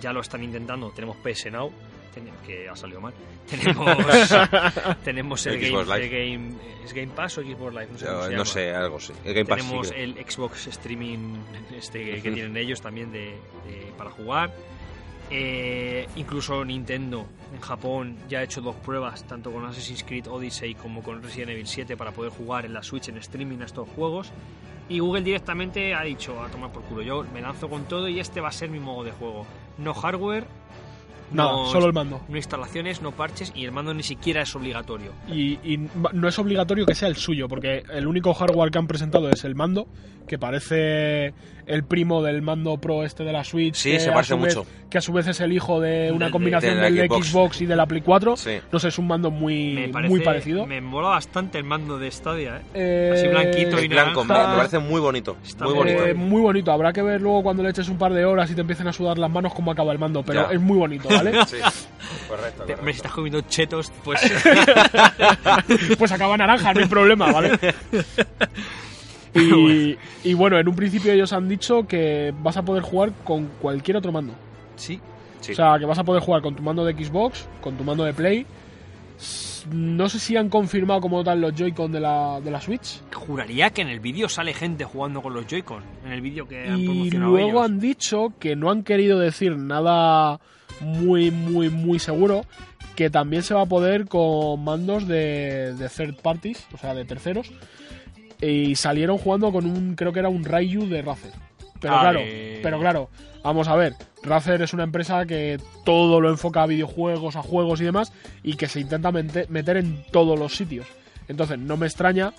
ya lo están intentando, tenemos PS Now, ten- que ha salido mal, tenemos, tenemos el, Xbox game, Live. el Game- ¿Es Game Pass o Xbox Live? No sé, cómo se no llama. sé, algo sí. El Game Pass sí Tenemos el Xbox Streaming este que, que tienen ellos también de, de- para jugar. Eh, incluso Nintendo en Japón ya ha hecho dos pruebas, tanto con Assassin's Creed Odyssey como con Resident Evil 7 para poder jugar en la Switch en streaming a estos juegos. Y Google directamente ha dicho, a tomar por culo, yo me lanzo con todo y este va a ser mi modo de juego. No hardware, Nada, no, solo el mando. no instalaciones, no parches y el mando ni siquiera es obligatorio. Y, y no es obligatorio que sea el suyo, porque el único hardware que han presentado es el mando, que parece el primo del mando Pro este de la Switch. Sí, que se a parece su vez- mucho. Que a su vez es el hijo de una Del- combinación del Xbox. Xbox. y de la Play 4. Sí. No sé, es un mando muy, parece, muy parecido. Me mola bastante el mando de Stadia, ¿eh? Eh, así blanquito y blanco, me, naranja. me parece muy bonito. Está Muy bonito. eh, muy bonito. Habrá que ver luego cuando le eches un par de horas y te empiecen a sudar las manos cómo acaba el mando, pero Ya. es muy bonito, ¿vale? Sí. Correcto, correcto. estás comiendo chetos, pues pues acaba naranja, no hay problema, ¿vale? Y, y bueno, en un principio ellos han dicho que vas a poder jugar con cualquier otro mando. sí. Sí. O sea, que vas a poder jugar con tu mando de Xbox, con tu mando de Play. No sé si han confirmado como tal los Joy-Con de la, de la Switch. Juraría que en el vídeo sale gente jugando con los Joy-Con. En el vídeo que han Y promocionado luego ellos. han dicho que no han querido decir nada muy, muy, muy seguro. Que también se va a poder con mandos de, de third parties, o sea, de terceros. Y salieron jugando con un, creo que era un Ryu de Razer. Pero Ah, claro, pero claro, vamos a ver. Razer es una empresa que todo lo enfoca a videojuegos, a juegos y demás, y que se intenta meter en todos los sitios. Entonces, no me extraña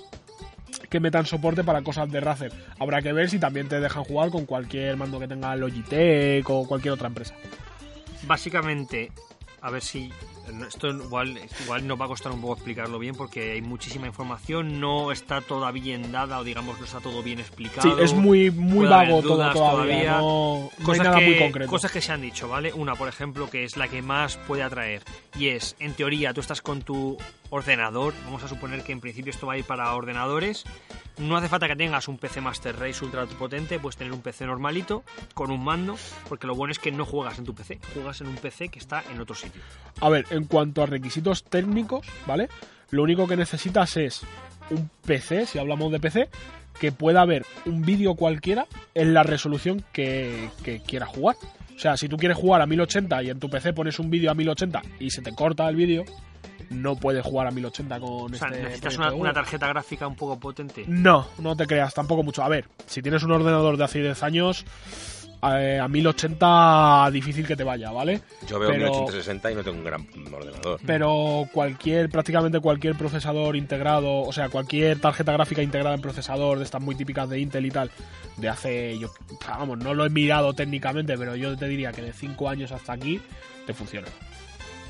que metan soporte para cosas de Razer. Habrá que ver si también te dejan jugar con cualquier mando que tenga Logitech o cualquier otra empresa. Básicamente, a ver si esto igual, igual nos va a costar un poco explicarlo bien porque hay muchísima información, no está toda bien dada o digamos no está todo bien explicado. Sí, es muy, muy Puede vago todo dudas todavía. No, no hay nada que, muy concreto. Cosas que se han dicho, ¿vale? Una, por ejemplo, que es la que más puede atraer. Y es, en teoría, tú estás con tu ordenador. Vamos a suponer que en principio esto va a ir para ordenadores. No hace falta que tengas un PC Master Race ultra potente, puedes tener un PC normalito con un mando, porque lo bueno es que no juegas en tu PC, juegas en un PC que está en otro sitio. A ver, en cuanto a requisitos técnicos, ¿vale? Lo único que necesitas es un PC, si hablamos de PC, que pueda ver un vídeo cualquiera en la resolución que, que quiera jugar. O sea, si tú quieres jugar a 1080 y en tu PC pones un vídeo a 1080 y se te corta el vídeo, no puedes jugar a 1080 con O sea, este necesitas una, una tarjeta gráfica un poco potente. No, no te creas, tampoco mucho. A ver, si tienes un ordenador de hace 10 años, eh, a 1080 difícil que te vaya, ¿vale? Yo veo Pero- 1860 y no tengo un gran ordenador. Pero cualquier, prácticamente cualquier procesador integrado, o sea, cualquier tarjeta gráfica integrada en procesador de estas muy típicas de Intel y tal, de hace, yo, vamos, no lo he mirado técnicamente, pero yo te diría que de 5 años hasta aquí te funciona.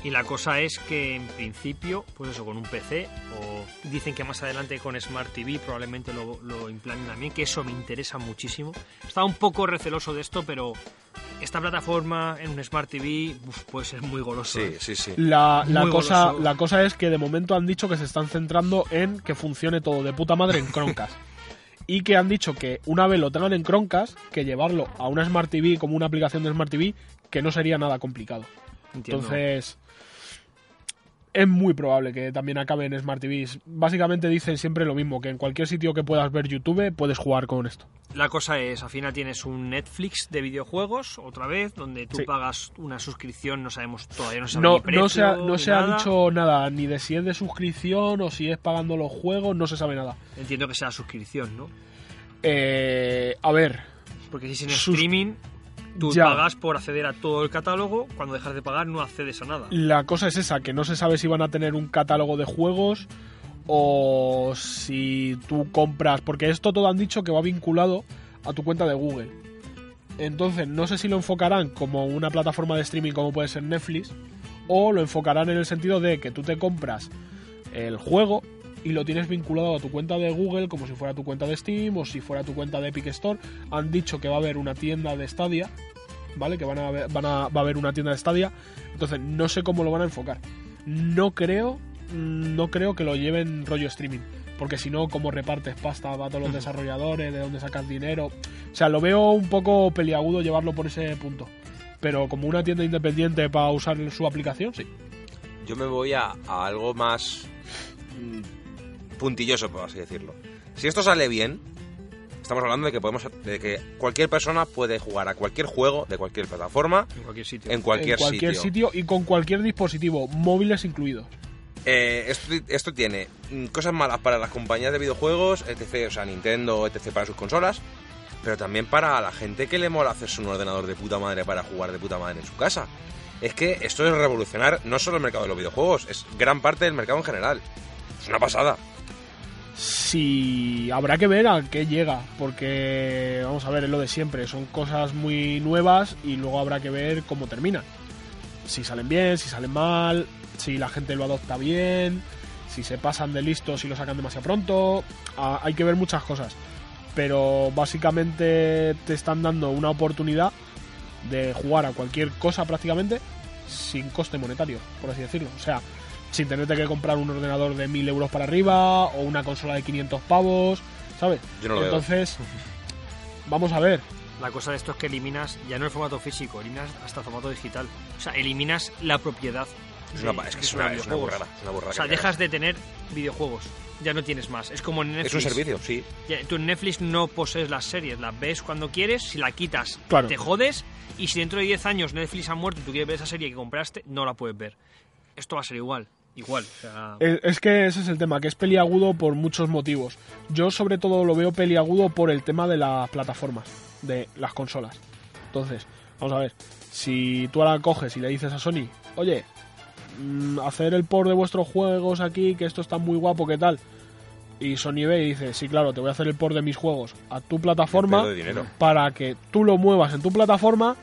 Y la cosa es que en principio, pues eso, con un PC, o dicen que más adelante con Smart TV probablemente lo, lo implanten también, que eso me interesa muchísimo. Estaba un poco receloso de esto, pero esta plataforma en un Smart TV uf, puede ser muy goloso. Sí, ¿eh? sí, sí. La, la cosa, goloso. la cosa es que de momento han dicho que se están centrando en que funcione todo de puta madre en Chromecast. y que han dicho que una vez lo tengan en Chromecast, que llevarlo a una Smart TV como una aplicación de Smart TV, que no sería nada complicado. Entiendo. Entonces, es muy probable que también acabe en Smart TVs. Básicamente dicen siempre lo mismo, que en cualquier sitio que puedas ver YouTube puedes jugar con esto. La cosa es, al final tienes un Netflix de videojuegos, otra vez, donde tú Sí. pagas una suscripción, no sabemos todavía, no se sabe No, precio, no se, ha, no se ha dicho nada, ni de si es de suscripción o si es pagando los juegos, no se sabe nada. Entiendo que sea suscripción, ¿no? Eh, a ver, Porque si es en Sus- streaming, tú Ya. pagas por acceder a todo el catálogo, cuando dejas de pagar no accedes a nada. la cosa es esa, que no se sabe si van a tener un catálogo de juegos o si tú compras, porque esto todo han dicho que va vinculado a tu cuenta de Google. Entonces, no sé si lo enfocarán como una plataforma de streaming como puede ser Netflix, o lo enfocarán en el sentido de que tú te compras el juego y lo tienes vinculado a tu cuenta de Google como si fuera tu cuenta de Steam o si fuera tu cuenta de Epic Store. Han dicho que va a haber una tienda de Stadia, ¿vale? Que van a, van a, va a haber una tienda de Stadia. Entonces, no sé cómo lo van a enfocar. No creo, no creo que lo lleven rollo streaming. Porque si no, ¿cómo repartes pasta a todos los desarrolladores? ¿De dónde sacas dinero? O sea, lo veo un poco peliagudo llevarlo por ese punto. Pero como una tienda independiente para usar su aplicación, sí. Yo me voy a, a algo más mm, puntilloso, por así decirlo. Si esto sale bien, estamos hablando de que podemos, de que cualquier persona puede jugar a cualquier juego de cualquier plataforma En cualquier sitio. en cualquier, en cualquier sitio. sitio. y con cualquier dispositivo, móviles incluidos. Eh, esto, esto tiene mm, cosas malas para las compañías de videojuegos, etc. O sea, Nintendo, etc. para sus consolas. Pero también para la gente que le mola hacerse un ordenador de puta madre para jugar de puta madre en su casa. Es que esto es revolucionar no solo el mercado de los videojuegos, es gran parte del mercado en general. Es una pasada. Si habrá que ver a qué llega, porque vamos a ver, es lo de siempre, son cosas muy nuevas y luego habrá que ver cómo terminan. Si salen bien, si salen mal, si la gente lo adopta bien, si se pasan de listos y lo sacan demasiado pronto, hay que ver muchas cosas. Pero básicamente te están dando una oportunidad de jugar a cualquier cosa prácticamente sin coste monetario, por así decirlo. O sea, sin tenerte que comprar un ordenador de 1000 euros para arriba o una consola de 500 pavos, ¿sabes? Yo no lo veo. Entonces, vamos a ver. La cosa de esto es que eliminas ya no el formato físico, eliminas hasta el formato digital. O sea, eliminas la propiedad. Es de- una, es que es una, es una videojuegos. burrada. es una burrada O sea, que dejas de tener videojuegos. Ya no tienes más. Es como en. Netflix. Es un servicio, sí. Ya, Tú en Netflix no posees las series, las ves cuando quieres, si la quitas Claro. te jodes y si dentro de 10 años Netflix ha muerto y tú quieres ver esa serie que compraste, no la puedes ver. Esto va a ser igual, igual. o sea, Es, es que ese es el tema, que es peliagudo por muchos motivos. Yo sobre todo lo veo peliagudo por el tema de las plataformas, de las consolas. Entonces, vamos a ver, si tú ahora coges y le dices a Sony, oye, mm, hacer el port de vuestros juegos aquí, que esto está muy guapo, ¿qué tal? Y Sony ve y dice, sí, claro, te voy a hacer el port de mis juegos a tu plataforma para que tú lo muevas en tu plataforma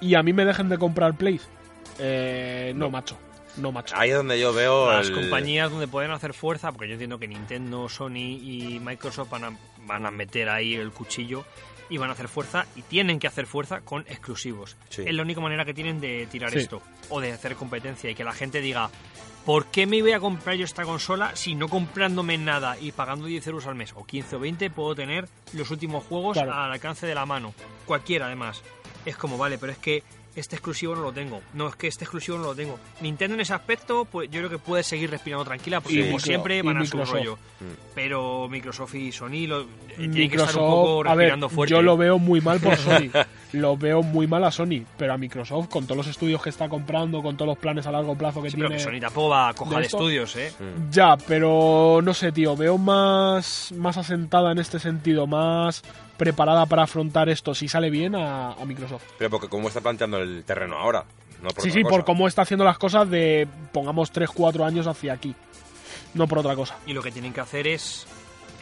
y a mí me dejen de comprar plays. Eh, no, macho. No, macho. Ahí es donde yo veo Las el- compañías donde pueden hacer fuerza, porque yo entiendo que Nintendo, Sony y Microsoft van a, van a meter ahí el cuchillo y van a hacer fuerza y tienen que hacer fuerza con exclusivos. Sí. Es la única manera que tienen de tirar Sí. esto o de hacer competencia y que la gente diga, ¿por qué me voy a comprar yo esta consola si no comprándome nada y pagando 10 euros al mes o 15 o 20 puedo tener los últimos juegos Claro. al alcance de la mano? Cualquiera además. Es como, vale, pero es que este exclusivo no lo tengo. No, es que este exclusivo no lo tengo. Nintendo en ese aspecto, pues yo creo que puede seguir respirando tranquila porque como Micro- siempre van a su rollo. Mm. Pero Microsoft y Sony lo, eh, tienen que estar un poco a ver, respirando fuerte. yo lo veo muy mal por Sony. lo veo muy mal a Sony, pero a Microsoft, con todos los estudios que está comprando, con todos los planes a largo plazo que Sí, pero tiene. que Sony tampoco va a esto. estudios, ¿eh? Mm. Ya, pero no sé, tío, veo más, más asentada en este sentido, más preparada para afrontar esto, si sale bien, a, a Microsoft. Pero porque cómo está planteando el terreno ahora. No por sí, sí, cosa. por cómo está haciendo las cosas de, pongamos, 3-4 años hacia aquí. No por otra cosa. Y lo que tienen que hacer es,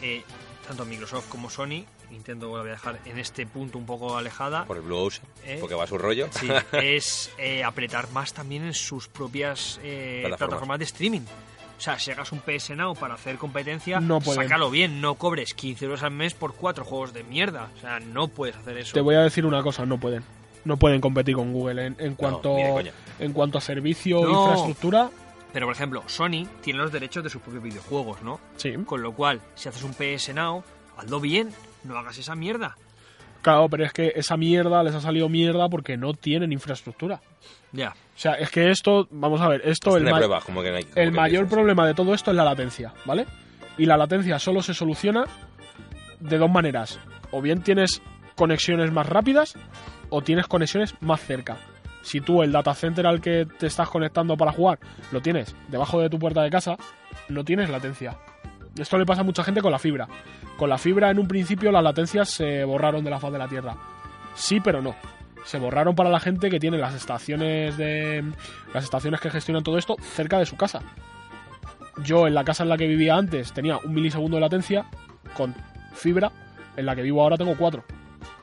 eh, tanto Microsoft como Sony, Nintendo la voy a dejar en este punto un poco alejada, Por el Blue Ocean. ¿Eh? Porque va a su rollo. sí, es eh, apretar más también en sus propias eh, Plataformas. plataformas. de streaming. O sea, si hagas un PS Now para hacer competencia, No sácalo bien, no cobres 15 euros al mes por cuatro juegos de mierda. O sea, no puedes hacer eso. Te voy a decir una cosa, no pueden. No pueden competir con Google en, en cuanto en cuanto a servicio, No. infraestructura. Pero, por ejemplo, Sony tiene los derechos de sus propios videojuegos, ¿no? Sí. Con lo cual, si haces un PS Now, hazlo bien, no hagas esa mierda. Claro, pero es que esa mierda les ha salido mierda porque no tienen infraestructura. Ya. O sea, es que esto, vamos a ver, esto Pues el, ma- pruebas, como que no hay- como el que mayor problema de todo esto es la latencia, ¿vale? Y la latencia solo se soluciona de dos maneras. O bien tienes conexiones más rápidas o tienes conexiones más cerca. Si tú el data center al que te estás conectando para jugar lo tienes debajo de tu puerta de casa, no tienes latencia. Esto le pasa a mucha gente con la fibra. Con la fibra en un principio las latencias se borraron de la faz de la Tierra. Sí, pero no. Se borraron para la gente que tiene las estaciones de las estaciones que gestionan todo esto cerca de su casa. Yo en la casa en la que vivía antes tenía un milisegundo de latencia con fibra, en la que vivo ahora tengo cuatro.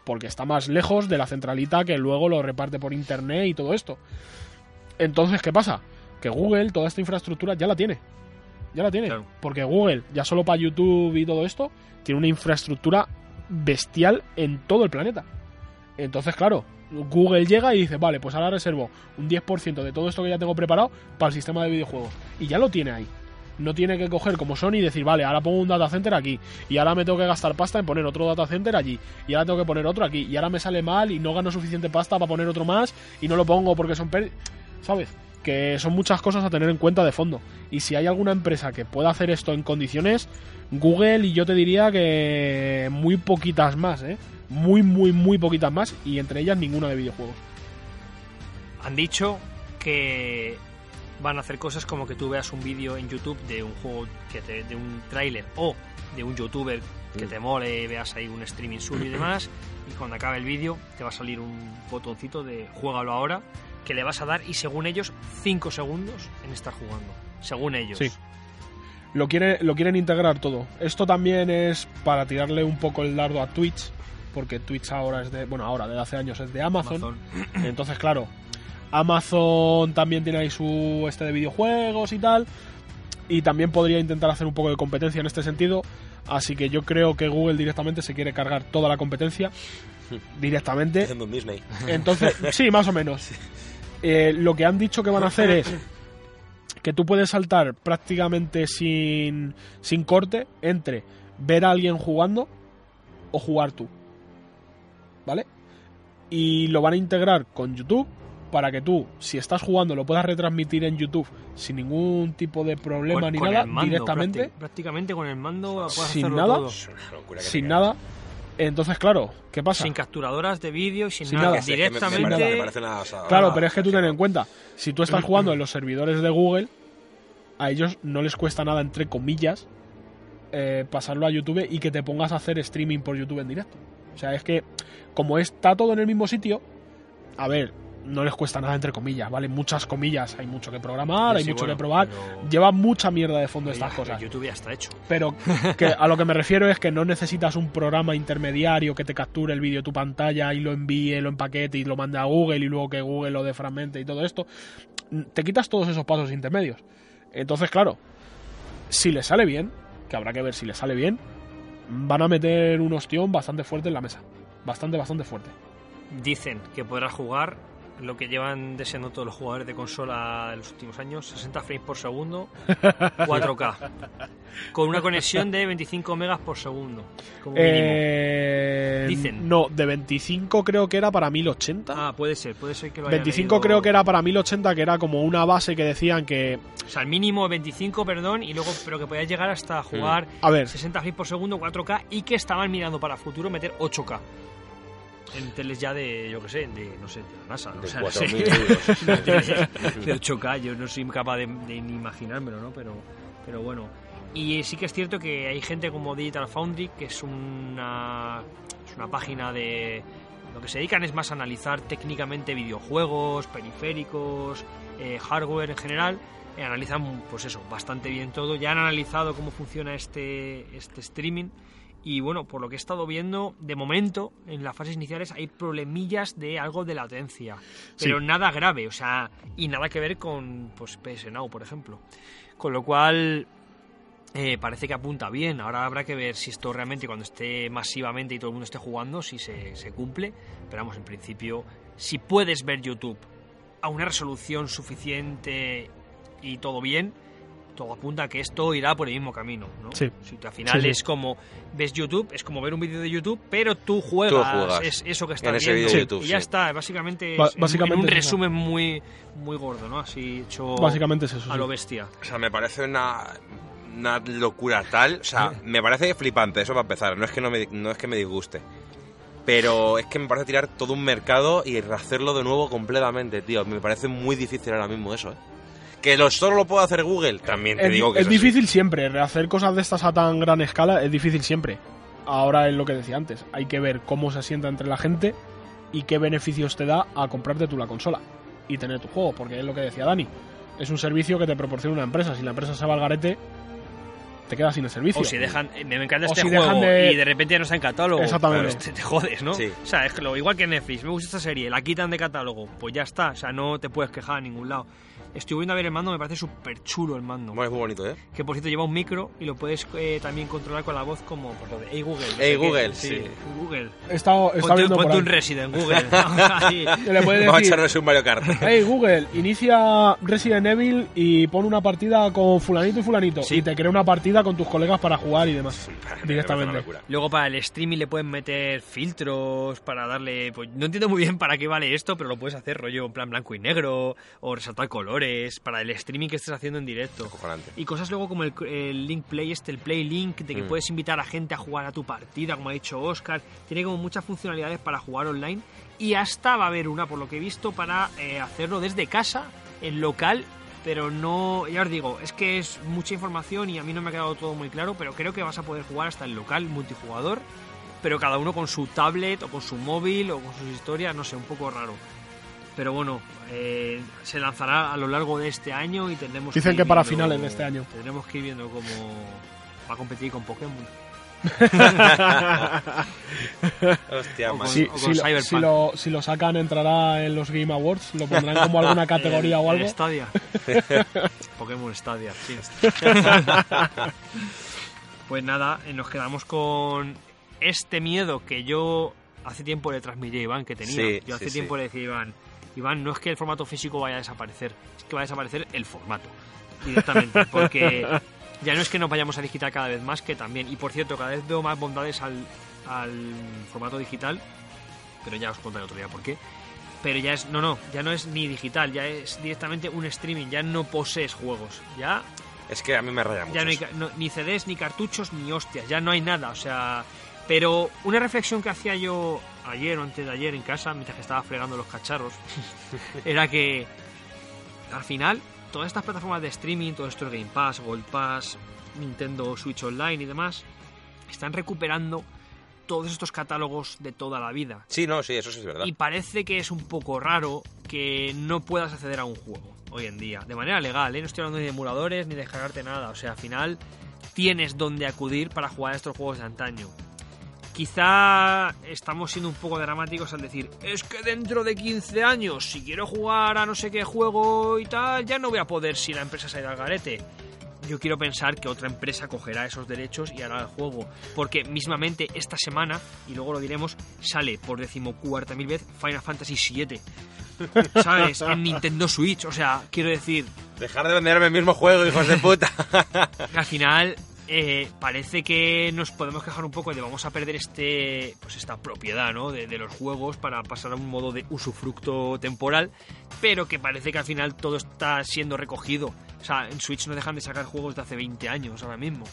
Porque está más lejos de la centralita que luego lo reparte por internet y todo esto. Entonces, ¿qué pasa? Que Google toda esta infraestructura ya la tiene. Ya la tiene. Claro. Porque Google, ya solo para YouTube y todo esto, tiene una infraestructura bestial en todo el planeta. Entonces, claro, Google llega y dice, vale, pues ahora reservo un 10% de todo esto que ya tengo preparado para el sistema de videojuegos. Y ya lo tiene ahí. No tiene que coger como Sony y decir, vale, ahora pongo un data center aquí. Y ahora me tengo que gastar pasta en poner otro data center allí. Y ahora tengo que poner otro aquí. Y ahora me sale mal y no gano suficiente pasta para poner otro más. Y no lo pongo porque son pérdidas. ¿Sabes? Que son muchas cosas a tener en cuenta de fondo. Y si hay alguna empresa que pueda hacer esto en condiciones, Google y yo te diría que muy poquitas más, ¿eh? Muy, muy, muy poquitas más. Y entre ellas ninguna de videojuegos. Han dicho que van a hacer cosas como que tú veas un vídeo en YouTube de un juego, que te- de un tráiler o de un youtuber que te mole, veas ahí un streaming suyo y demás, y cuando acabe el vídeo te va a salir un botoncito de juégalo ahora, que le vas a dar y según ellos 5 segundos en estar jugando. Según ellos. Sí. Lo, quiere, lo quieren integrar todo. Esto también es para tirarle un poco el dardo a Twitch, porque Twitch ahora es de, bueno, ahora desde hace años es de Amazon. Amazon. Entonces, claro, Amazon también tiene ahí su este de videojuegos y tal. Y también podría intentar hacer un poco de competencia en este sentido. Así que yo creo que Google directamente se quiere cargar toda la competencia. Directamente. Haciendo un Disney. Entonces, sí, más o menos. Eh, lo que han dicho que van a hacer es que tú puedes saltar prácticamente sin, sin corte entre ver a alguien jugando o jugar tú. ¿Vale? Y lo van a integrar con YouTube para que tú, si estás jugando, lo puedas retransmitir en YouTube sin ningún tipo de problema Con- ni con nada, mando, directamente, prácti- prácticamente con el mando puedes Sin hacerlo nada. todo. Sin nada. Entonces, claro, ¿qué pasa? Sin capturadoras de vídeo y sin, Sin nada. nada. Sí, que me- me Directamente. parece- me parece una- o sea, Claro, pero es que tú ten en cuenta, si tú estás jugando en los servidores de Google, a ellos no les cuesta nada, entre comillas, eh, pasarlo a YouTube y que te pongas a hacer streaming por YouTube en directo. O sea, es que como está todo en el mismo sitio, a ver, no les cuesta nada, entre comillas, ¿vale? Muchas comillas, hay mucho que programar, hay Sí, mucho bueno, que probar. pero- Lleva mucha mierda de fondo estas cosas. YouTube ya está hecho. Pero que a lo que me refiero es que no necesitas un programa intermediario que te capture el vídeo de tu pantalla y lo envíe, lo empaquete y lo mande a Google y luego que Google lo defragmente y todo esto. Te quitas todos esos pasos intermedios. Entonces, claro, si le sale bien, que habrá que ver si le sale bien, van a meter un ostión bastante fuerte en la mesa. Bastante, bastante fuerte. Dicen que podrás jugar lo que llevan deseando todos los jugadores de consola en los últimos años, 60 frames por segundo, 4K, con una conexión de 25 megas por segundo, como. Eh, Dicen. No, de 25 creo que era para 1080. Ah, puede ser, puede ser que lo haya 25 leído- creo que era para 1080, que era como una base que decían que... O sea, el mínimo 25, perdón, y luego, pero que podías llegar hasta jugar A ver, 60 frames por segundo, 4K, y que estaban mirando para futuro meter 8K. En teles ya de, yo qué sé, de, no sé, de la NASA, ¿no? De O sea, no 4.000 sé. euros. Una tele de 8K, yo no soy capaz de, de ni imaginármelo, ¿no? Pero, pero bueno. Y sí que es cierto que hay gente como Digital Foundry, que es una, es una página de... Lo que se dedican es más a analizar técnicamente videojuegos, periféricos, eh, hardware en general. Eh, analizan, pues eso, bastante bien todo. Ya han analizado cómo funciona este, este streaming. Y bueno, por lo que he estado viendo, de momento, en las fases iniciales hay problemillas de algo de latencia. Pero Sí. nada grave, o sea, y nada que ver con pues, PS Now, por ejemplo. Con lo cual, eh, parece que apunta bien. Ahora habrá que ver si esto realmente, cuando esté masivamente y todo el mundo esté jugando, si se, se cumple. Pero vamos, en principio, si puedes ver YouTube a una resolución suficiente y todo bien, todo apunta a que esto irá por el mismo camino, ¿no? Sí. Si tú al final Sí, sí. es como ves YouTube, es como ver un vídeo de YouTube, pero tú juegas, juegas es eso que estás en ese viendo. vídeo de YouTube, y ya sí. está, básicamente, Ba- es en- básicamente en un resumen muy muy gordo, ¿no? Así hecho básicamente es eso. a sí. lo bestia. O sea, me parece una, una locura tal. O sea, me parece flipante eso para empezar. No es que, no me, no es que me disguste. Pero es que me parece tirar todo un mercado y hacerlo de nuevo completamente, tío. Me parece muy difícil ahora mismo eso, ¿eh? Que lo, solo lo puedo hacer Google, también te Es, digo que es sí. difícil siempre, hacer cosas de estas a tan gran escala es difícil siempre. Ahora es lo que decía antes, hay que ver cómo se asienta entre la gente y qué beneficios te da a comprarte tú la consola y tener tu juego, porque es lo que decía Dani. Es un servicio que te proporciona una empresa. Si la empresa se va al garete, te quedas sin el servicio. O si dejan, eh, me encanta O este si juego dejan de- y de repente ya no está en catálogo. Exactamente. pues te, te jodes, ¿no? Sí. O sea, es que lo, igual que Netflix, me gusta esta serie, la quitan de catálogo, pues ya está, o sea, no te puedes quejar a ningún lado. Estoy viendo a ver el mando, me parece súper chulo el mando. Bueno, es muy bonito, ¿eh? Que por cierto lleva un micro y lo puedes eh, también controlar con la voz como por lo de Hey Google. Hey. Google, sí. sí. Google. He estado, he estado Ponte, por un Resident Google. Ahí. Le puedes Vamos a echarnos un Mario Kart. hey Google, inicia Resident Evil y pon una partida con fulanito y fulanito. Sí. Y te crea una partida con tus colegas para jugar y demás. Directamente. Luego para el streaming le pueden meter filtros para darle... Pues no entiendo muy bien para qué vale esto, pero lo puedes hacer rollo en plan blanco y negro o resaltar colores para el streaming que estés haciendo en directo. Acojonante. Y cosas luego como el, el Link Play, este, el Play Link, de que Mm. puedes invitar a gente a jugar a tu partida, como ha dicho Oscar. Tiene como muchas funcionalidades para jugar online. Y hasta va a haber una, por lo que he visto, para eh, hacerlo desde casa, en local. Pero no, ya os digo, es que es mucha información y a mí no me ha quedado todo muy claro, pero creo que vas a poder jugar hasta el local multijugador, pero cada uno con su tablet o con su móvil o con sus historias, no sé, un poco raro. Pero bueno, eh, se lanzará a lo largo de este año y tendremos Dicen ir que para viendo- finales de este año. Tendremos que ir viendo cómo va a competir con Pokémon. Hostia, con- Si, lo, Cyberpunk. si lo- si lo sacan, entrará en los Game Awards. Lo pondrán como alguna categoría El- o algo. Stadia. Pokémon Stadia, sí. pues nada, eh, nos quedamos con este miedo que yo hace tiempo le transmití a Iván que tenía. Sí, yo hace sí, tiempo sí. le decía a Iván, Iván, no es que el formato físico vaya a desaparecer, es que va a desaparecer el formato directamente, porque ya no es que nos vayamos a digital cada vez más, que también, y por cierto, cada vez veo más bondades al, al formato digital, pero ya os contaré otro día por qué. Pero ya es, no, no, ya no es ni digital, ya es directamente un streaming, ya no posees juegos, ya, Es que a mí me raya mucho. ya no hay no- ni CDs, ni cartuchos, ni hostias, ya no hay nada, o sea... Pero una reflexión que hacía yo ayer o antes de ayer en casa, mientras que estaba fregando los cacharros, era que al final todas estas plataformas de streaming, todo esto es Game Pass, Gold Pass, Nintendo Switch Online y demás, están recuperando todos estos catálogos de toda la vida. Sí, no, sí, eso sí es verdad. Y parece que es un poco raro que no puedas acceder a un juego hoy en día, de manera legal, ¿eh? no estoy hablando ni de emuladores ni de descargarte nada, o sea, al final tienes donde acudir para jugar a estos juegos de antaño. Quizá estamos siendo un poco dramáticos al decir, es que dentro de 15 años, si quiero jugar a no sé qué juego y tal, ya no voy a poder si la empresa se ha ido al garete. Yo quiero pensar que otra empresa cogerá esos derechos y hará el juego. Porque mismamente esta semana, y luego lo diremos, sale por decimocuarta mil vez Final Fantasy VII. ¿Sabes? En Nintendo Switch. O sea, quiero decir, Dejar de venderme el mismo juego, hijos de puta. al final eh, parece que nos podemos quejar un poco de vamos a perder este pues esta propiedad ¿no? de, de los juegos para pasar a un modo de usufructo temporal pero que parece que al final todo está siendo recogido o sea en Switch no dejan de sacar juegos de hace 20 años ahora mismo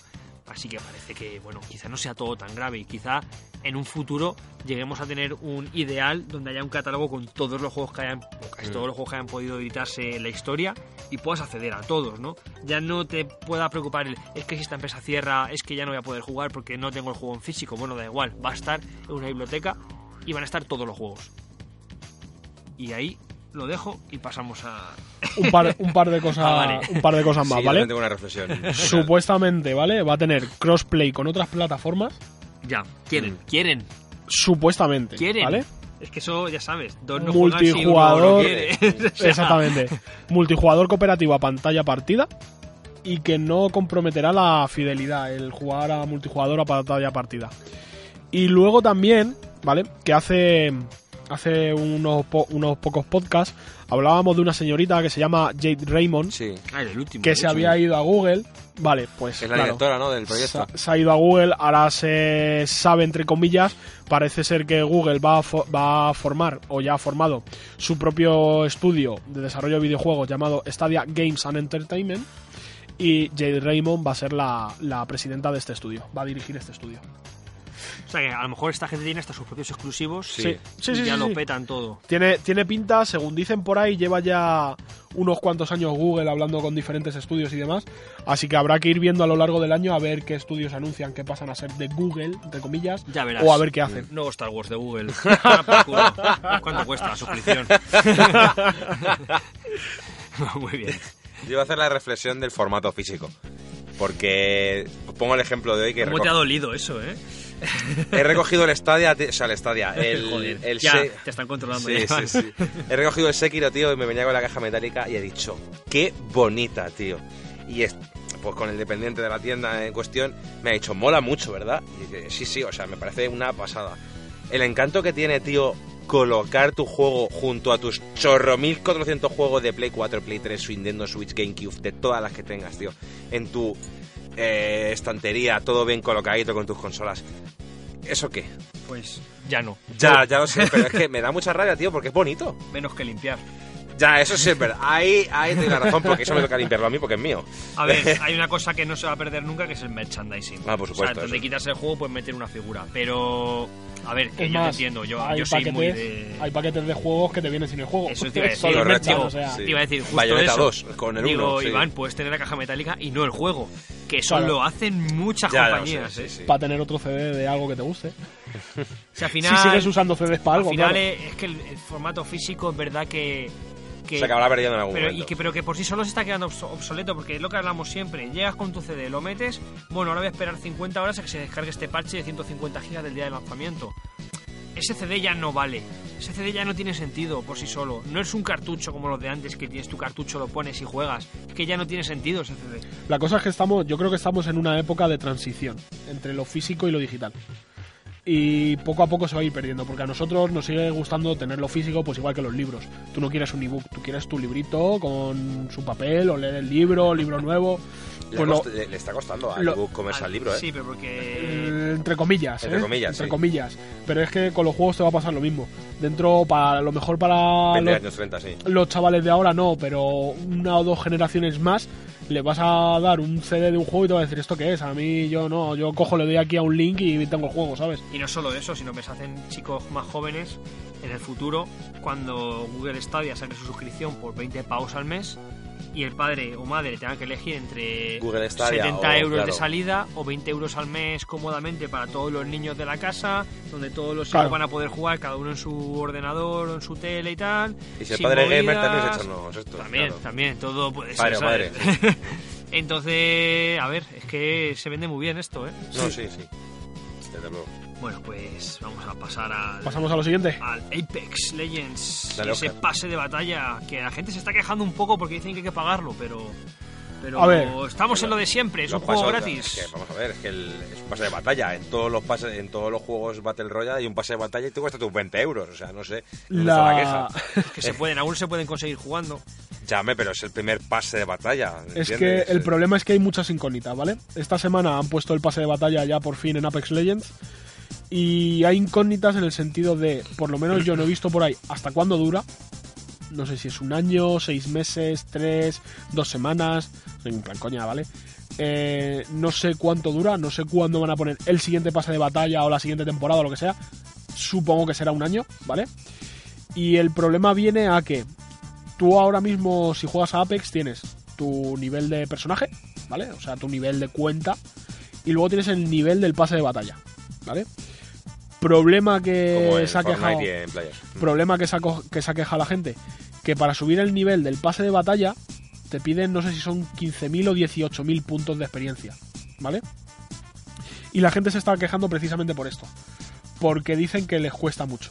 así que parece que bueno quizá no sea todo tan grave y quizá en un futuro lleguemos a tener un ideal donde haya un catálogo con todos los juegos que hayan casi Mm. todos los juegos que hayan podido editarse en la historia y puedas acceder a todos, ¿no? Ya no te pueda preocupar el es que si esta empresa cierra, es que ya no voy a poder jugar porque no tengo el juego en físico. Bueno, da igual, va a estar en una biblioteca y van a estar todos los juegos. Y ahí lo dejo y pasamos a Un par, un par de cosas, Ah, vale. un par de cosas más, Sí, ¿vale? tengo una reflexión. Supuestamente, ¿vale? Va a tener crossplay con otras plataformas. Ya, quieren, Mm. quieren, Supuestamente, quieren. ¿vale? Es que eso ya sabes, dos no juegan si uno Multijugador. Exactamente. Multijugador cooperativo a pantalla partida y que no comprometerá la fidelidad, el jugar a multijugador a pantalla partida. Y luego también, ¿vale? Que hace hace unos, po- unos pocos podcasts hablábamos de una señorita que se llama Jade Raymond Sí, Ah, el último. que el se último. había ido a Google. Vale, pues es la claro, directora, ¿no? Del se, proyecto. ha- se ha ido a Google, ahora se sabe, entre comillas, parece ser que Google va a, fo- va a formar, o ya ha formado, su propio estudio de desarrollo de videojuegos llamado Stadia Games and Entertainment, y Jade Raymond va a ser la, la presidenta de este estudio, va a dirigir este estudio. O sea que a lo mejor esta gente tiene hasta sus propios exclusivos Sí. Sí, sí, y sí, ya sí, lo sí. petan todo. Tiene, tiene pinta, según dicen por ahí, lleva ya unos cuantos años Google hablando con diferentes estudios y demás. Así que habrá que ir viendo a lo largo del año a ver qué estudios anuncian que pasan a ser de Google, entre comillas, Ya verás. o a ver qué hacen. Nuevo Star Wars de Google. Ah. ¿Cuánto cuesta la suscripción? Muy bien. Yo voy a hacer la reflexión del formato físico. Porque pongo el ejemplo de hoy que ¿Cómo te ha dolido eso, eh? He recogido el Stadia, o sea, el Stadia, el, Joder, el ya Se- te están controlando. Sí, ya. sí, sí. He recogido el Sekiro, tío, y me venía con la caja metálica y he dicho, qué bonita, tío. Y es, pues con el dependiente de la tienda en cuestión me ha dicho, mola mucho, ¿verdad? Y dije, sí, sí, o sea, me parece una pasada. El encanto que tiene, tío, colocar tu juego junto a tus chorro 1400 juegos de Play 4, Play 3, Nintendo Switch, GameCube, de todas las que tengas, tío, en tu eh, estantería, todo bien colocadito con tus consolas. ¿Eso qué? Pues ya no. Ya, ya lo sé, pero es que me da mucha rabia, tío, porque es bonito. Menos que limpiar. Ya, eso sí es verdad. Ahí, ahí te doy la razón, porque eso me toca limpiarlo a mí, porque es mío. A ver, hay una cosa que no se va a perder nunca que es el merchandising. Ah, por supuesto, O sea, donde quitas el juego puedes meter una figura. Pero, a ver, que Es yo te más, entiendo. Yo, hay, yo soy paquetes, muy de. hay paquetes de juegos que te vienen sin el juego. Eso te iba a decir. Correcto. Digo, o sea, Sí. Te iba a decir justo Bayonetta eso. 2, con el Digo, 1, sí. Iván, puedes tener la caja metálica y no el juego. Que eso Claro. lo hacen muchas Ya, compañías. sé, ¿eh? sí, sí. para tener otro CD de algo que te guste. O sea, al final, si sigues usando CDs para algo, al final claro. es, es que el, el formato físico es verdad que. Que Se acabará perdiendo en algún pero, y momento. que, pero que por sí solo se está quedando obso- obsoleto, porque es lo que hablamos siempre. Llegas con tu CD, lo metes, bueno, ahora voy a esperar 50 horas a que se descargue este parche de 150 gigas del día de lanzamiento. Ese CD ya no vale. Ese CD ya no tiene sentido por sí solo. No es un cartucho como los de antes, que tienes tu cartucho, lo pones y juegas. Es que ya no tiene sentido ese CD. La cosa es que estamos, yo creo que estamos en una época de transición entre lo físico y lo digital. Y poco a poco se va a ir perdiendo, porque a nosotros nos sigue gustando tenerlo físico, pues igual que los libros. Tú no quieres un ebook, tú quieres tu librito con su papel, o leer el libro, libro nuevo. Le, Pues lo- le- está costando al ebook comerse al libro, ¿eh? Sí, pero porque. eh, entre comillas, Entre ¿eh? comillas, entre sí. comillas. Pero es que con los juegos te va a pasar lo mismo. Dentro, para lo mejor para 20 los, años 30, sí. los chavales de ahora no, pero una o dos generaciones más le vas a dar un CD de un juego y te va a decir esto qué es. A mí yo no, yo cojo, le doy aquí a un link y tengo el juego, ¿sabes? Y no solo eso, sino que se hacen chicos más jóvenes en el futuro, cuando Google Stadia saque su suscripción por 20 pavos al mes, y el padre o madre tengan que elegir entre Google Stadia 70 o, euros de salida o 20 euros al mes cómodamente para todos los niños de la casa, donde todos los Claro. hijos van a poder jugar cada uno en su ordenador o en su tele y tal. Y si el padre gamer movidas. también es echarnos esto. También, claro. también, todo puede Padre ser. o madre. ¿sabes? Entonces, a ver, es que se vende muy bien esto, ¿eh? No, sí, sí. Desde luego. Bueno, pues vamos a pasar al, Pasamos a lo siguiente. al Apex Legends. Dale, ese Oscar. pase de batalla que la gente se está quejando un poco porque dicen que hay que pagarlo, pero. Pero A ver. estamos en lo de siempre, es un juego pasos- gratis. es que, vamos a ver, es que el, es un pase de batalla. En todos los pases, en todos los juegos Battle Royale hay un pase de batalla y te cuesta tus 20 euros. O sea, no sé. ¿dónde está la La... queja? que se pueden, aún se pueden conseguir jugando. Llame, pero es el primer pase de batalla. Es que ¿entiendes? el problema es que hay muchas incógnitas, ¿vale? Esta semana han puesto el pase de batalla ya por fin en Apex Legends. Y hay incógnitas en el sentido de, por lo menos yo no he visto por ahí hasta cuándo dura. No sé si es un año, seis meses, tres, dos semanas. En plan, coña, ¿vale? Eh, no sé cuánto dura, no sé cuándo van a poner el siguiente pase de batalla o la siguiente temporada o lo que sea. Supongo que será un año, ¿vale? Y el problema viene a que tú ahora mismo, si juegas a Apex, tienes tu nivel de personaje, ¿vale? O sea, tu nivel de cuenta. Y luego tienes el nivel del pase de batalla, ¿vale? Problema Como que se ha quejado. Problema que se, ha, co- que se ha quejado la gente. Que para subir el nivel del pase de batalla, te piden, no sé si son 15.000 o 18.000 puntos de experiencia, ¿vale? Y la gente se está quejando precisamente por esto. Porque dicen que les cuesta mucho.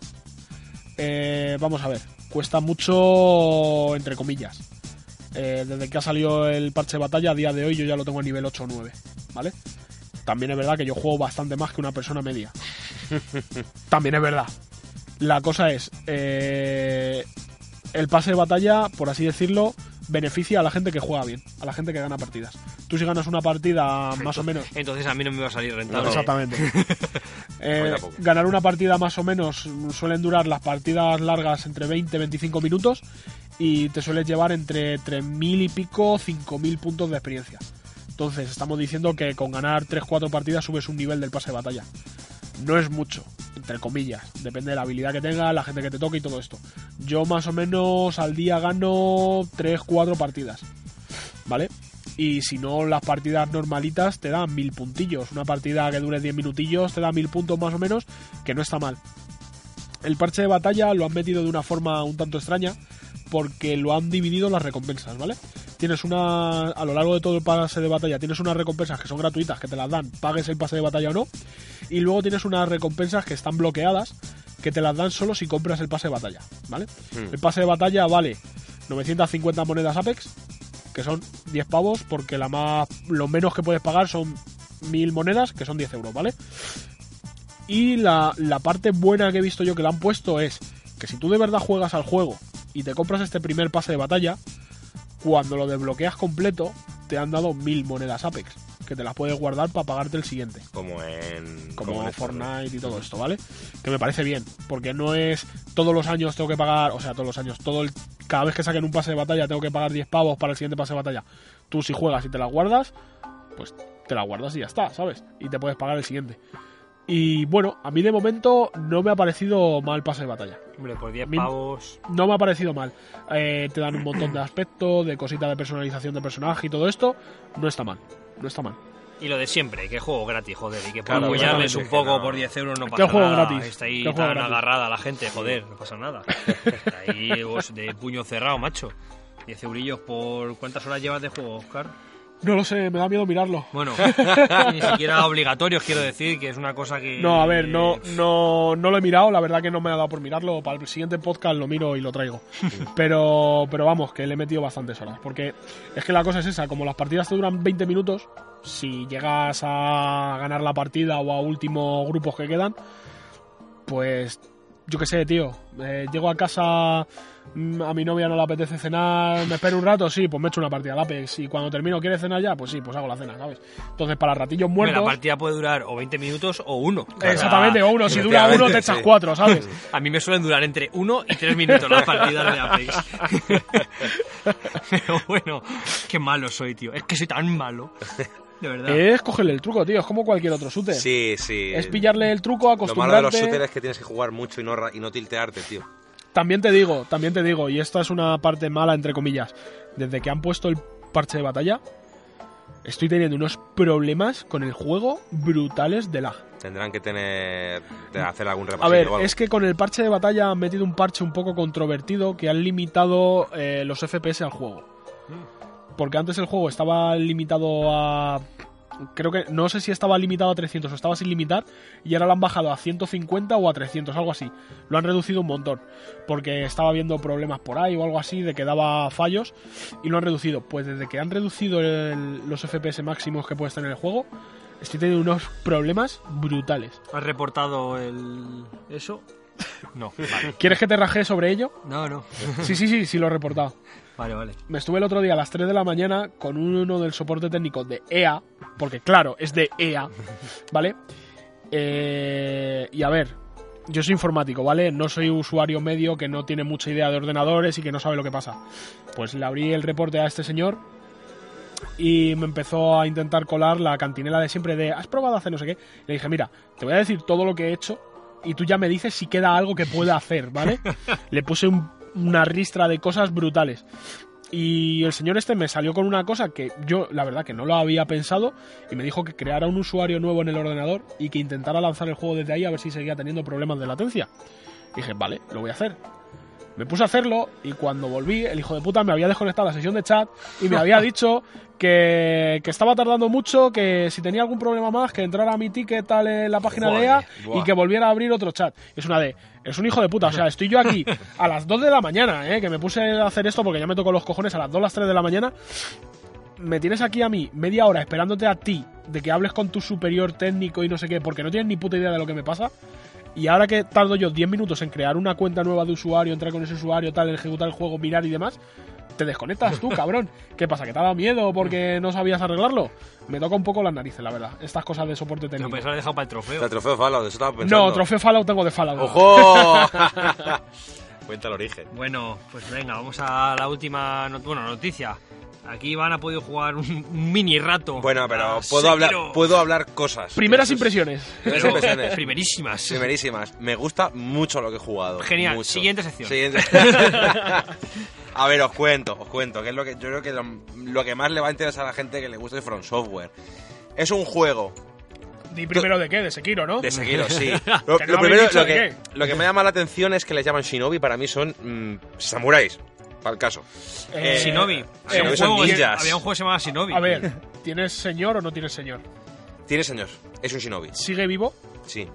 Eh, vamos a ver, cuesta mucho entre comillas. Eh, desde que ha salido el parche de batalla a día de hoy yo ya lo tengo a nivel 8 o 9, ¿vale? También es verdad que yo juego bastante más que una persona media. También es verdad. La cosa es, eh, el pase de batalla, por así decirlo, beneficia a la gente que juega bien, a la gente que gana partidas. Tú si ganas una partida más o menos Entonces a mí no me iba a salir rentable. Exactamente. Eh, ganar una partida más o menos suelen durar las partidas largas entre 20 y 25 minutos y te sueles llevar entre 3.000 y pico, 5.000 puntos de experiencia. Entonces estamos diciendo que con ganar 3-4 partidas subes un nivel del pase de batalla. No es mucho, entre comillas. Depende de la habilidad que tengas, la gente que te toque y todo esto. Yo más o menos al día gano 3-4 partidas. ¿Vale? Y si no, las partidas normalitas te dan mil puntillos. Una partida que dure 10 minutillos te da mil puntos más o menos, que no está mal. El parche de batalla lo han metido de una forma un tanto extraña, porque lo han dividido las recompensas, ¿vale? Tienes una. A lo largo de todo el pase de batalla, tienes unas recompensas que son gratuitas, que te las dan, pagues el pase de batalla o no. Y luego tienes unas recompensas que están bloqueadas, que te las dan solo si compras el pase de batalla, ¿vale? Hmm. El pase de batalla vale 950 monedas Apex, que son 10 pavos, porque la más, lo menos que puedes pagar son 1000 monedas, que son 10 euros, ¿vale? Y la, la parte buena que he visto yo que le han puesto es que si tú de verdad juegas al juego y te compras este primer pase de batalla, cuando lo desbloqueas completo, te han dado 1000 monedas Apex, que te las puedes guardar para pagarte el siguiente Como en. como en Fortnite y todo esto, ¿vale? Que me parece bien, porque no es todos los años tengo que pagar, o sea, todos los años, todo el, cada vez que saquen un pase de batalla tengo que pagar 10 pavos para el siguiente pase de batalla. Tú si juegas y te la guardas, pues te la guardas y ya está, ¿sabes? Y te puedes pagar el siguiente. Y bueno, a mí de momento no me ha parecido mal pase de batalla. Hombre, por 10 Min- pavos. No me ha parecido mal. Eh, te dan un montón de aspectos, de cositas de personalización de personaje y todo esto. No está mal. No está mal. Y lo de siempre, que juego gratis, joder. Y que por Claro, apoyarles exactamente, un poco no- por 10 euros no ¿Qué pasa juego nada. gratis? Está ahí ¿Qué tan gratis? agarrada la gente, joder, no pasa nada. Está ahí vos, de puño cerrado, macho. 10 eurillos por... ¿Cuántas horas llevas de juego, Oscar? No lo sé, me da miedo mirarlo. Bueno, ni siquiera obligatorios, quiero decir, que es una cosa que... No, a ver, no, no, no lo he mirado, la verdad que no me ha dado por mirarlo. Para el siguiente podcast lo miro y lo traigo. Pero, pero vamos, que le he metido bastantes horas. Porque es que la cosa es esa, como las partidas te duran 20 minutos, si llegas a ganar la partida o a últimos grupos que quedan, pues yo qué sé, tío. eh, llego a casa, a mi novia no le apetece cenar, me espero un rato, sí, pues me echo una partida al Apex. Y cuando termino, ¿quiere cenar ya? Pues sí, pues hago la cena, ¿sabes? Entonces, para ratillos muertos. La partida puede durar o 20 minutos o uno. Exactamente, o uno. Si dura uno, te echas sí. cuatro, ¿sabes? A mí me suelen durar entre 1 y 3 minutos las partidas de Apex. Pero bueno, qué malo soy, tío. Es que soy tan malo. De verdad. Es cogerle el truco, tío. Es como cualquier otro shooter. Sí, sí. Es pillarle el truco, Lo malo de los acostumbrarte. shooters es que tienes que jugar mucho y no, y no tiltearte, tío. También te digo, también te digo, y esta es una parte mala entre comillas, desde que han puesto el parche de batalla, estoy teniendo unos problemas con el juego brutales de lag. Tendrán que tener. de hacer algún A repasillo ver, o algo. es que con el parche de batalla han metido un parche un poco controvertido que han limitado eh, los FPS al juego. Porque antes el juego estaba limitado a. Creo que. No sé si estaba limitado a 300 o estaba sin limitar. Y ahora lo han bajado a 150 o a 300, algo así. Lo han reducido un montón. Porque estaba habiendo problemas por ahí o algo así de que daba fallos. Y lo han reducido. Pues desde que han reducido el- los FPS máximos que puedes tener en el juego. Estoy teniendo unos problemas brutales. ¿Has reportado el eso? No, vale. ¿Quieres que te raje sobre ello? No, no. Sí, sí, sí, sí lo he reportado. Vale, vale. Me estuve el otro día a las 3 de la mañana con uno del soporte técnico de EA, porque claro, es de EA, ¿vale? Eh, y a ver, yo soy informático, ¿vale? No soy usuario medio que no tiene mucha idea de ordenadores y que no sabe lo que pasa. Pues le abrí el reporte a este señor y me empezó a intentar colar la cantinela de siempre de ¿has probado hacer no sé qué? Le dije, mira, te voy a decir todo lo que he hecho y tú ya me dices si queda algo que pueda hacer, ¿vale? Le puse un- una ristra de cosas brutales. Y el señor este me salió con una cosa que yo, la verdad, que no lo había pensado y me dijo que creara un usuario nuevo en el ordenador y que intentara lanzar el juego desde ahí a ver si seguía teniendo problemas de latencia. dije, vale, lo voy a hacer. Me puse a hacerlo y cuando volví, el hijo de puta me había desconectado la sesión de chat y me había dicho que, que estaba tardando mucho, que si tenía algún problema más, que entrara a mi ticket tal en la página de EA Joder, buah. y que volviera a abrir otro chat. Es una de, es un hijo de puta, o sea, estoy yo aquí a las 2 de la mañana, ¿eh? que me puse a hacer esto porque ya me tocó los cojones a las 2, las 3 de la mañana. Me tienes aquí a mí media hora esperándote a ti de que hables con tu superior técnico y no sé qué, porque no tienes ni puta idea de lo que me pasa. Y ahora que tardo yo 10 minutos en crear una cuenta nueva de usuario, entrar con ese usuario, tal, ejecutar el juego, mirar y demás, te desconectas tú, cabrón. ¿Qué pasa? ¿Que te ha dado miedo porque no sabías arreglarlo? Me toca un poco las narices, la verdad. Estas cosas de soporte técnico. pensaba que lo he dejado para el trofeo. El trofeo Fallout, eso estaba pensando. No, trofeo Fallout tengo de Fallout. ¡Ojo! Cuenta el origen. Bueno, pues venga, vamos a la última not- bueno, noticia. Aquí Iván ha podido jugar un, un mini rato. Bueno, pero a puedo hablar, puedo hablar cosas. Primeras impresiones. Primeras impresiones. Primerísimas. Primerísimas. Me gusta mucho lo que he jugado. Genial. Mucho. Siguiente sección. Siguiente. a ver, os cuento, os cuento, que es lo que yo creo que lo, lo que más le va a interesar a la gente que le guste de From Software. Es un juego ¿Di primero de qué? De Sekiro, ¿no? de Sekiro, sí. Lo, Que no lo habéis primero, lo que, lo que me llama la atención es que les llaman Shinobi, para mí son mm, samuráis, para el caso. Eh, Shinobi. eh, Había un son juego que- ninjas. Había un juego que se llamaba Shinobi. A ver, ¿tienes señor o no tienes señor? Tiene señor, es un Shinobi, ¿Sigue vivo? sí.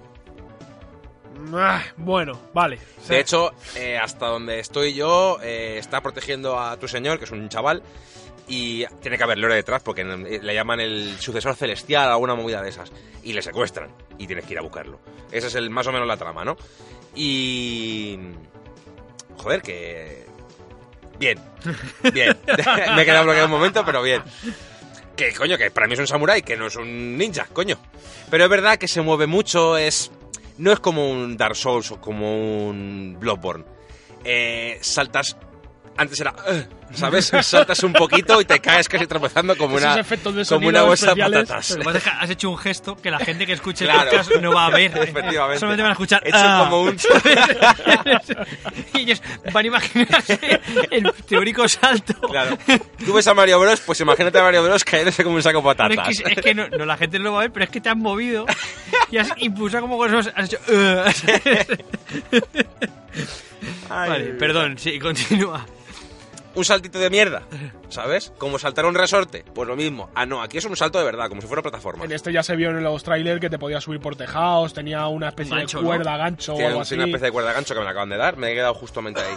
Ah, bueno, vale. De hecho, eh, hasta donde estoy yo, eh, está protegiendo a tu señor, que es un chaval, y tiene que haber lore detrás porque le llaman el sucesor celestial, alguna movida de esas, y le secuestran, y tienes que ir a buscarlo. Esa es el, más o menos la trama, ¿no? Y... Joder, que... Bien, bien. Me he quedado bloqueado un momento, pero bien. Que coño, que para mí es un samurái, que no es un ninja, coño. Pero es verdad que se mueve mucho, es. No es como un Dark Souls o como un Bloodborne. Eh, saltas. Antes era. ¿Sabes? Saltas un poquito y te caes casi tropezando como una. como una bolsa de patatas. Lo que pasa es que has hecho un gesto que la gente que escuche Claro. el podcast no va a ver. Efectivamente. Solamente van a escuchar. He hecho "Ah". como un. y ellos van a imaginarse el teórico salto. Claro. Tú ves a Mario Bros, pues imagínate a Mario Bros cayéndose como un saco de Pero patatas. es que, es que no, no, la gente no lo va a ver, pero es que te has movido y has impulsado como con esos. Has hecho. "Uh". Ay. vale, perdón, sí, continúa. Un saltito de mierda, ¿sabes? Como saltar un resorte, pues lo mismo. Ah, no, aquí es un salto de verdad, como si fuera plataforma. En este ya se vio en los trailers que te podías subir por tejados, tenía una especie Un gancho, de ¿no? cuerda, gancho o Tiene algo un- así. una especie de cuerda gancho que me la acaban de dar, me he quedado justamente ahí.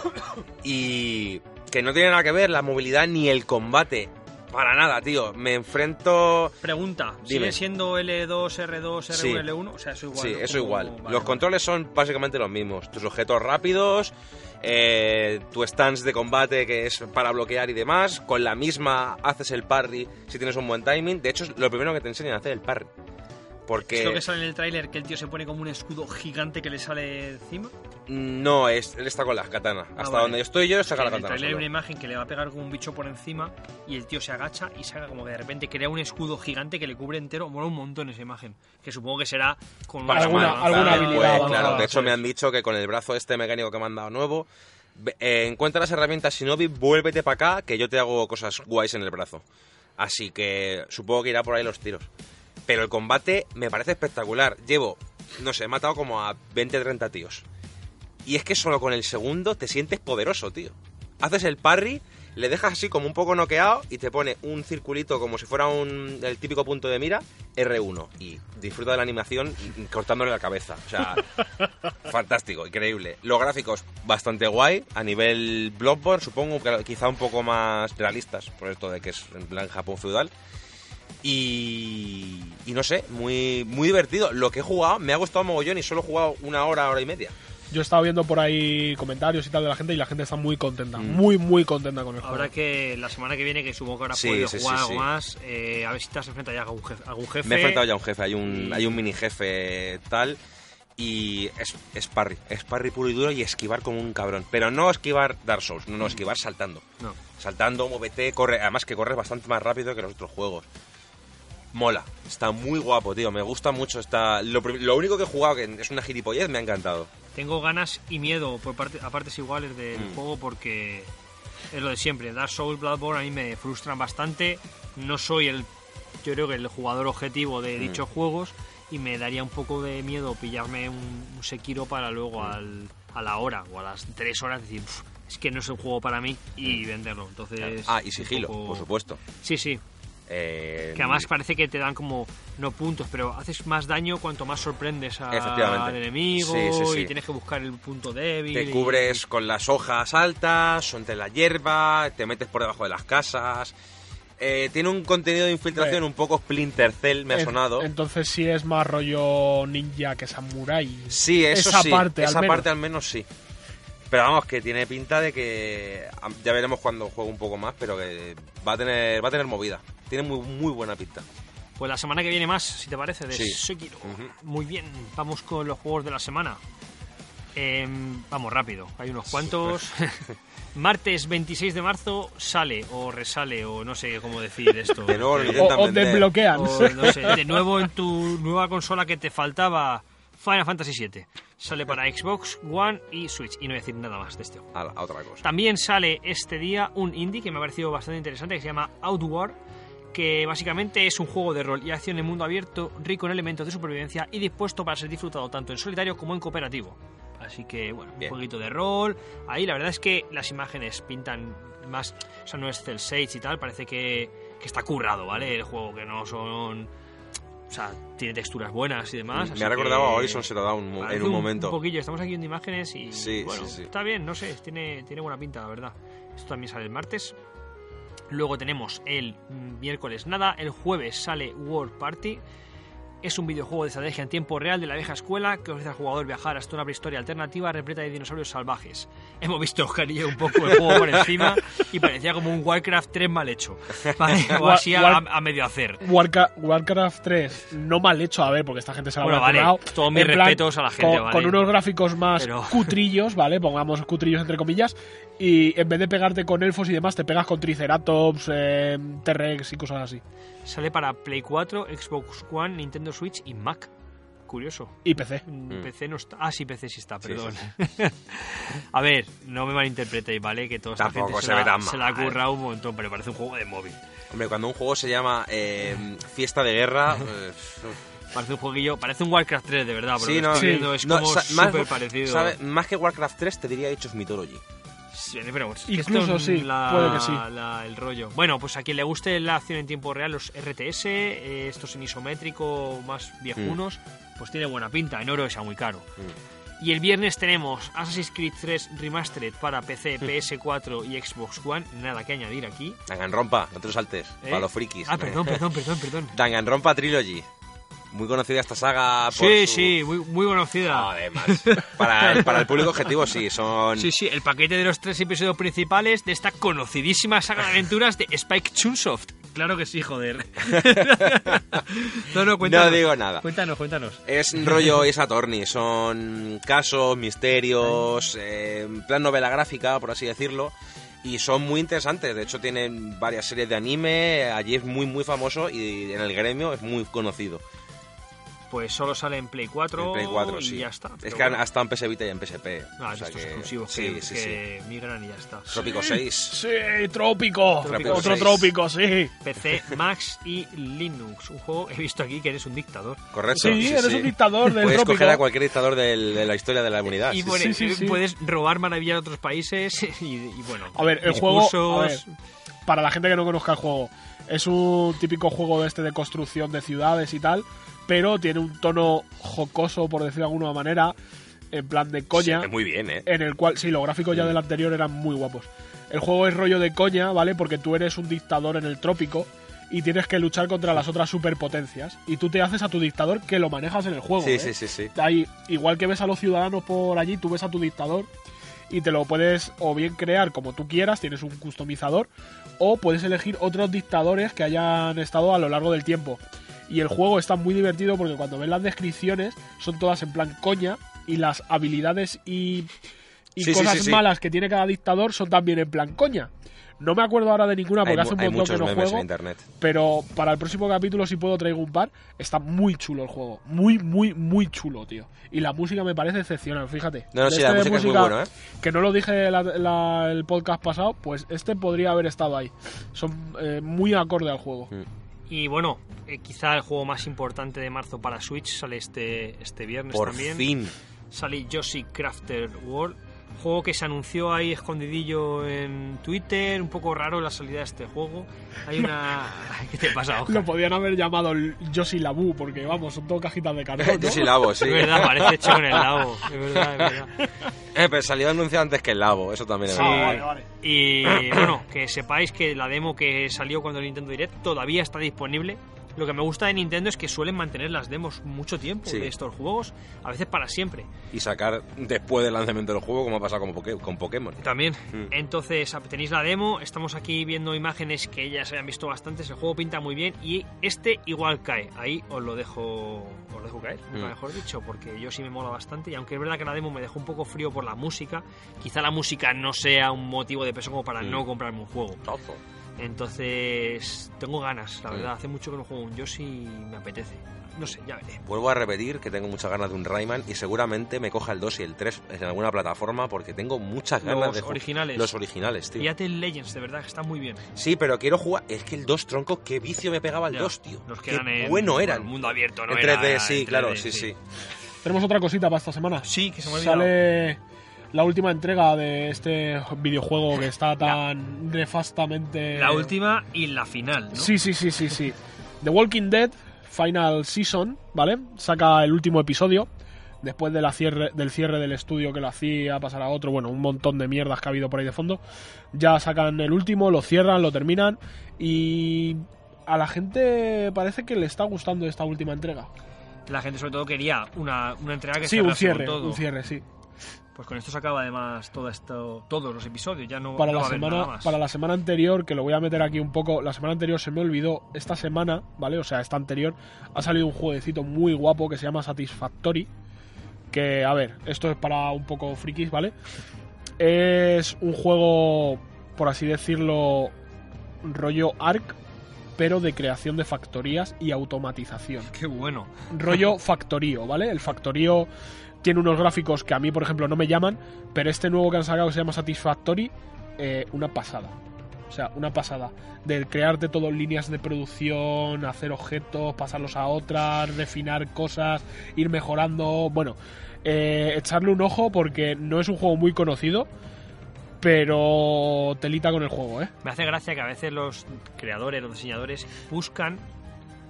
Y que no tiene nada que ver la movilidad ni el combate. Para nada, tío. Me enfrento... Pregunta: ¿sigue Dime. siendo L2, R2, R1, Sí. L1? O sea, eso igual. sí, ¿no? eso Como- igual. vale, Los vale. controles son básicamente los mismos. Tus objetos rápidos, eh, tu stance de combate que es para bloquear y demás. Con la misma haces el parry si tienes un buen timing. De hecho, lo primero que te enseñan a hacer el parry. Porque ¿Es lo que sale en el tráiler que el tío se pone como un escudo gigante que le sale encima? no, es, él está con las katanas. Hasta Ah, vale. donde estoy yo, saca la en el katana. tráiler hay una imagen que le va a pegar como un bicho por encima y el tío se agacha y saca como que de repente crea un escudo gigante que le cubre entero. Mola un montón esa imagen. Que supongo que será con Para Alguna- alguna pues, habilidad avanzada, claro, de hecho pues. me han dicho que con el brazo este mecánico que me han dado nuevo, eh, encuentra las herramientas Shinobi, vuélvete para acá, que yo te hago cosas guays en el brazo. Así que supongo que irá por ahí los tiros. Pero el combate me parece espectacular. Llevo, no sé, he matado como a 20-30 tíos. Y es que solo con el segundo te sientes poderoso, tío. Haces el parry, le dejas así como un poco noqueado y te pone un circulito como si fuera un, el típico punto de mira, R1. Y disfruta de la animación cortándole la cabeza. O sea, fantástico, increíble. Los gráficos bastante guay. A nivel Bloodborne, supongo que quizá un poco más realistas, por esto de que es en plan Japón feudal. Y, y no sé, muy, muy divertido. Lo que he jugado me ha gustado mogollón y solo he jugado una hora, hora y media. Yo he estado viendo por ahí comentarios y tal de la gente y la gente está muy contenta, Mm. muy, muy contenta con el juego. Habrá que la semana que viene, que supongo que ahora Sí, jugar sí, algo sí. más, eh, a ver si te has enfrentado ya a algún jefe. algún jefe. Me he enfrentado ya a un jefe, hay un, Y- hay un mini jefe tal. Y es, es parry, es parry puro y duro y esquivar como un cabrón. Pero no esquivar Dark Souls, no, no, esquivar saltando. No. Saltando, muévete, corre. Además que corres bastante más rápido que los otros juegos. Mola, está muy guapo, tío. Me gusta mucho. Está... Lo, único que he jugado, que es una gilipollez, me ha encantado. Tengo ganas y miedo por parte, a partes iguales del Mm. juego porque es lo de siempre. Dark Souls, Bloodborne a mí me frustran bastante. No soy el, yo creo que el jugador objetivo de Mm. dichos juegos y me daría un poco de miedo pillarme un, un Sekiro para luego Mm. al- a la hora o a las tres horas decir, "Pf, es que no es un juego para mí y venderlo. Entonces, ah, y sigilo, poco- por supuesto. Sí, sí. Eh, Que además parece que te dan como, no puntos, pero haces más daño cuanto más sorprendes a- Efectivamente. al enemigo Sí, sí, sí. y tienes que buscar el punto débil. Te y- cubres con las hojas altas, o entre la hierba, te metes por debajo de las casas. Eh, tiene un contenido de infiltración un poco Splinter Cell, me ha sonado. Entonces sí es más rollo ninja que samurai. Sí, eso esa sí. parte, esa parte al menos sí. Pero vamos, que tiene pinta de que ya veremos cuando juegue un poco más, pero que va a tener va a tener movida. Tiene muy muy buena pinta. Pues la semana que viene más, si te parece, de Sí. Sekiro. Muy bien, vamos con los juegos de la semana. Em, vamos rápido, hay unos cuantos. Martes 26 de marzo sale o resale o no sé cómo decir esto. De nuevo lo intentan O, o desbloquean. o, no sé, de nuevo en tu nueva consola que te faltaba Final Fantasy VII. Sale para Xbox One y Switch. Y no voy a decir nada más de este juego. A, a otra cosa. También sale este día un indie que me ha parecido bastante interesante que se llama Outward, que básicamente es un juego de rol y acción en mundo abierto, rico en elementos de supervivencia y dispuesto para ser disfrutado tanto en solitario como en cooperativo. Así que, bueno, un poquito de rol. Ahí la verdad es que las imágenes pintan más, o sea, no es Cell Shades y tal, parece que, que está currado, ¿vale? El juego que no son... O sea, tiene texturas buenas y demás. así Me ha recordado a Horizon Zero Dawn mu- parece en un momento. Un poquillo, estamos aquí viendo imágenes y Sí, bueno, sí, sí. está bien, no sé, tiene, tiene buena pinta, la verdad. Esto también sale el martes. Luego tenemos el mm, miércoles nada, el jueves sale World Party. Es un videojuego de estrategia en tiempo real de la vieja escuela que ofrece al jugador viajar hasta una prehistoria alternativa repleta de dinosaurios salvajes. Hemos visto Oscar y un poco el juego por encima y parecía como un Warcraft 3 mal hecho. ¿vale? O así a, a medio hacer. Warca- Warcraft 3, no mal hecho, a ver, porque esta gente se la Bueno, habrá vale, todos mis respetos a la gente, con, vale. con unos gráficos más Pero- cutrillos, ¿vale? Pongamos cutrillos entre comillas. Y en vez de pegarte con elfos y demás, te pegas con Triceratops, eh, T-Rex y cosas así. Sale para Play 4, Xbox One, Nintendo Switch y Mac. Curioso. Y PC. Mm, PC no está. Ah, sí, PC sí está, Sí, perdón. a ver, no me malinterpretéis, ¿vale? Que toda esta Tampoco gente se se, ve la, tan se la currado un montón, pero parece un juego de móvil. Hombre, cuando un juego se llama eh, Fiesta de Guerra, pues, Parece un jueguillo, parece un Warcraft 3 de verdad, pero sí, no, Sí. es como súper parecido. ¿sabe? Más que Warcraft 3 te diría Age of Mythology. Sí, pero es que Incluso esto es sí, puede que sí. la- el rollo. Bueno, pues a quien le guste la acción en tiempo real, los RTS, eh, estos en isométrico más viejunos, Mm. pues tiene buena pinta. En oro es muy caro. Y el viernes tenemos Assassin's Creed 3 Remastered para PC, PS4 y Xbox One. Nada que añadir aquí. Danganronpa, no te lo saltes. ¿eh? Para los frikis. Ah, perdón, perdón, perdón, perdón. Danganronpa Trilogy. Muy conocida esta saga por Sí, su- sí, muy, muy conocida. Además, para el, para el público objetivo sí, son... Sí, sí, el paquete de los tres episodios principales de esta conocidísima saga de aventuras de Spike Chunsoft. Claro que sí, joder. no, no, cuéntanos. No digo nada. Cuéntanos, cuéntanos. Es rollo Ace Attorney, son casos, misterios, eh, plan novela gráfica, por así decirlo, y son muy interesantes. De hecho, tienen varias series de anime, allí es muy, muy famoso y en el gremio es muy conocido. Pues solo sale en Play 4, En Play 4, y sí. ya está. Es que han- bueno. ha estado en PS Vita y en PSP. Ah, o sea estos que- exclusivos sí, que, sí, que migran y ya está. sí. Trópico 6. Sí, trópico. Trópico Otro trópico, sí. PC, Max y Linux. Un juego, he visto aquí que eres un dictador. Correcto. Sí, eres un dictador del Puedes trópico. coger a cualquier dictador del- de la historia de la humanidad. y sí, pone- sí, sí, sí. puedes robar maravillas de otros países y, y bueno. A ver, el juego, a ver, para la gente que no conozca el juego, es un típico juego de este de construcción de ciudades y tal, pero tiene un tono jocoso, por decirlo de alguna manera, en plan de coña, Sí, es muy bien, ¿eh? en el cual, sí, los gráficos ya del anterior eran muy guapos. El juego es rollo de coña, ¿vale? Porque tú eres un dictador en el trópico y tienes que luchar contra las otras superpotencias. Y tú te haces a tu dictador que lo manejas en el juego. Sí, ¿eh? sí, sí, sí. Ahí, igual que ves a los ciudadanos por allí, tú ves a tu dictador y te lo puedes o bien crear como tú quieras, tienes un customizador, o puedes elegir otros dictadores que hayan estado a lo largo del tiempo. Y el juego está muy divertido porque cuando ves las descripciones son todas en plan coña y las habilidades y, y Sí, sí, cosas sí, sí. malas que tiene cada dictador son también en plan coña. No me acuerdo ahora de ninguna porque Hay, hace un montón que no juego. Pero para el próximo capítulo, si puedo, traigo un par. Está muy chulo el juego. Muy, muy, muy chulo, tío. Y la música me parece excepcional, fíjate. No, no, sí, la de música es muy buena, ¿eh? Que no lo dije la- la- el podcast pasado, pues este podría haber estado ahí. Son eh, muy acorde al juego. Mm. Y bueno, eh, quizá el juego más importante de marzo para Switch sale este, este viernes Por también. fin. Sale Yoshi Crafter World. Juego que se anunció ahí escondidillo en Twitter. Un poco raro la salida de este juego. Hay una. ¿Qué te pasa, Oja? Lo podían haber llamado el Yoshi Labu, porque vamos, son todo cajitas de cartón. ¿no? Yo sí. Es verdad, parece hecho con el labo. Es verdad, es verdad. Eh, pero salió anunciado antes que el lavo, eso también es Sí. verdad. Ah, vale, vale. Y bueno, que sepáis que la demo que salió cuando el Nintendo Direct todavía está disponible. Lo que me gusta de Nintendo es que suelen mantener las demos mucho tiempo Sí. de estos juegos, a veces para siempre. Y sacar después del lanzamiento del juego, como ha pasado con, Poké- con Pokémon. También. Mm. Entonces, tenéis la demo, estamos aquí viendo imágenes que ya se habían visto bastantes, el juego pinta muy bien y este igual cae. Ahí os lo dejo os lo dejo caer, Mm. mejor dicho, porque yo sí me mola bastante y aunque es verdad que la demo me dejó un poco frío por la música, quizá la música no sea un motivo de peso como para Mm. no comprarme un juego. Trozo. Entonces, tengo ganas, la Mm. verdad. Hace mucho que no juego un Yoshi y me apetece. No sé, ya veré. Vuelvo a repetir que tengo muchas ganas de un Rayman y seguramente me coja el 2 y el 3 en alguna plataforma porque tengo muchas ganas Los de originales. Los originales, tío. Fíjate el Legends, de verdad, que está muy bien. Sí, pero quiero jugar. Es que el 2 tronco, qué vicio me pegaba el Ya, 2, tío. Los que qué eran en bueno eran. bueno, mundo abierto, ¿no? en Era- 3D, era sí, en claro, 3D, sí, sí. Tenemos otra cosita para esta semana. Sí, que se me ha olvidado. Sale la última entrega de este videojuego que está tan nefastamente. La última y la final, ¿no? Sí, sí, sí, sí, sí. The Walking Dead Final Season, ¿vale? Saca el último episodio. Después de la cierre, del cierre del estudio que lo hacía, pasar a otro, bueno, un montón de mierdas que ha habido por ahí de fondo. Ya sacan el último, lo cierran, lo terminan. Y a la gente parece que le está gustando esta última entrega. La gente sobre todo quería una, una entrega que Sí, un cierre, todo. un cierre, sí. Pues con esto se acaba además todo esto, todos los episodios, ya no, para no la va a haber nada semana más. para la semana anterior que lo voy a meter aquí un poco la semana anterior se me olvidó esta semana vale o sea esta anterior ha salido un jueguecito muy guapo que se llama Satisfactory que a ver esto es para un poco frikis vale es un juego por así decirlo rollo Ark pero de creación de factorías y automatización Qué bueno. rollo factorío, ¿vale? El factorío tiene unos gráficos que a mí, por ejemplo, no me llaman, pero este nuevo que han sacado que se llama Satisfactory, eh, una pasada. O sea, una pasada. De crearte todo líneas de producción, hacer objetos, pasarlos a otras, refinar cosas, ir mejorando. Bueno, eh, echarle un ojo porque no es un juego muy conocido, pero telita con el juego, ¿eh? Me hace gracia que a veces los creadores, los diseñadores, buscan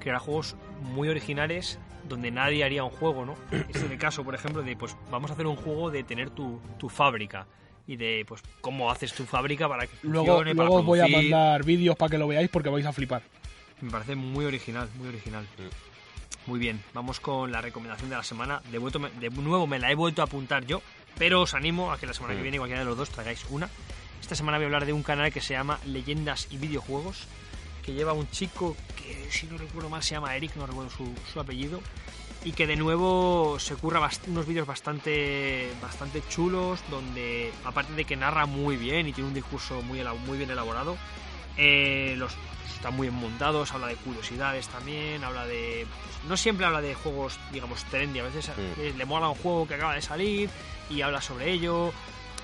crear juegos muy originales donde nadie haría un juego, ¿no? Este es el caso, por ejemplo, de pues vamos a hacer un juego de tener tu, tu fábrica y de pues cómo haces tu fábrica para que Luego, funcione, para luego os voy a mandar vídeos para que lo veáis porque vais a flipar. Me parece muy original, muy original. Muy bien, vamos con la recomendación de la semana. De, vuelto- de nuevo me la he vuelto a apuntar yo, pero os animo a que la semana que viene cualquiera de los dos traigáis una. Esta semana voy a hablar de un canal que se llama Leyendas y Videojuegos, que lleva un chico que, si no recuerdo mal, se llama Eric, no recuerdo su, su apellido. Y que de nuevo se curra unos vídeos bastante, bastante chulos, donde aparte de que narra muy bien y tiene un discurso muy, muy bien elaborado, eh, los están muy bien montados, habla de curiosidades también, habla de... pues, no siempre habla de juegos, digamos, trendy, a veces le mola un juego que acaba de salir y habla sobre ello,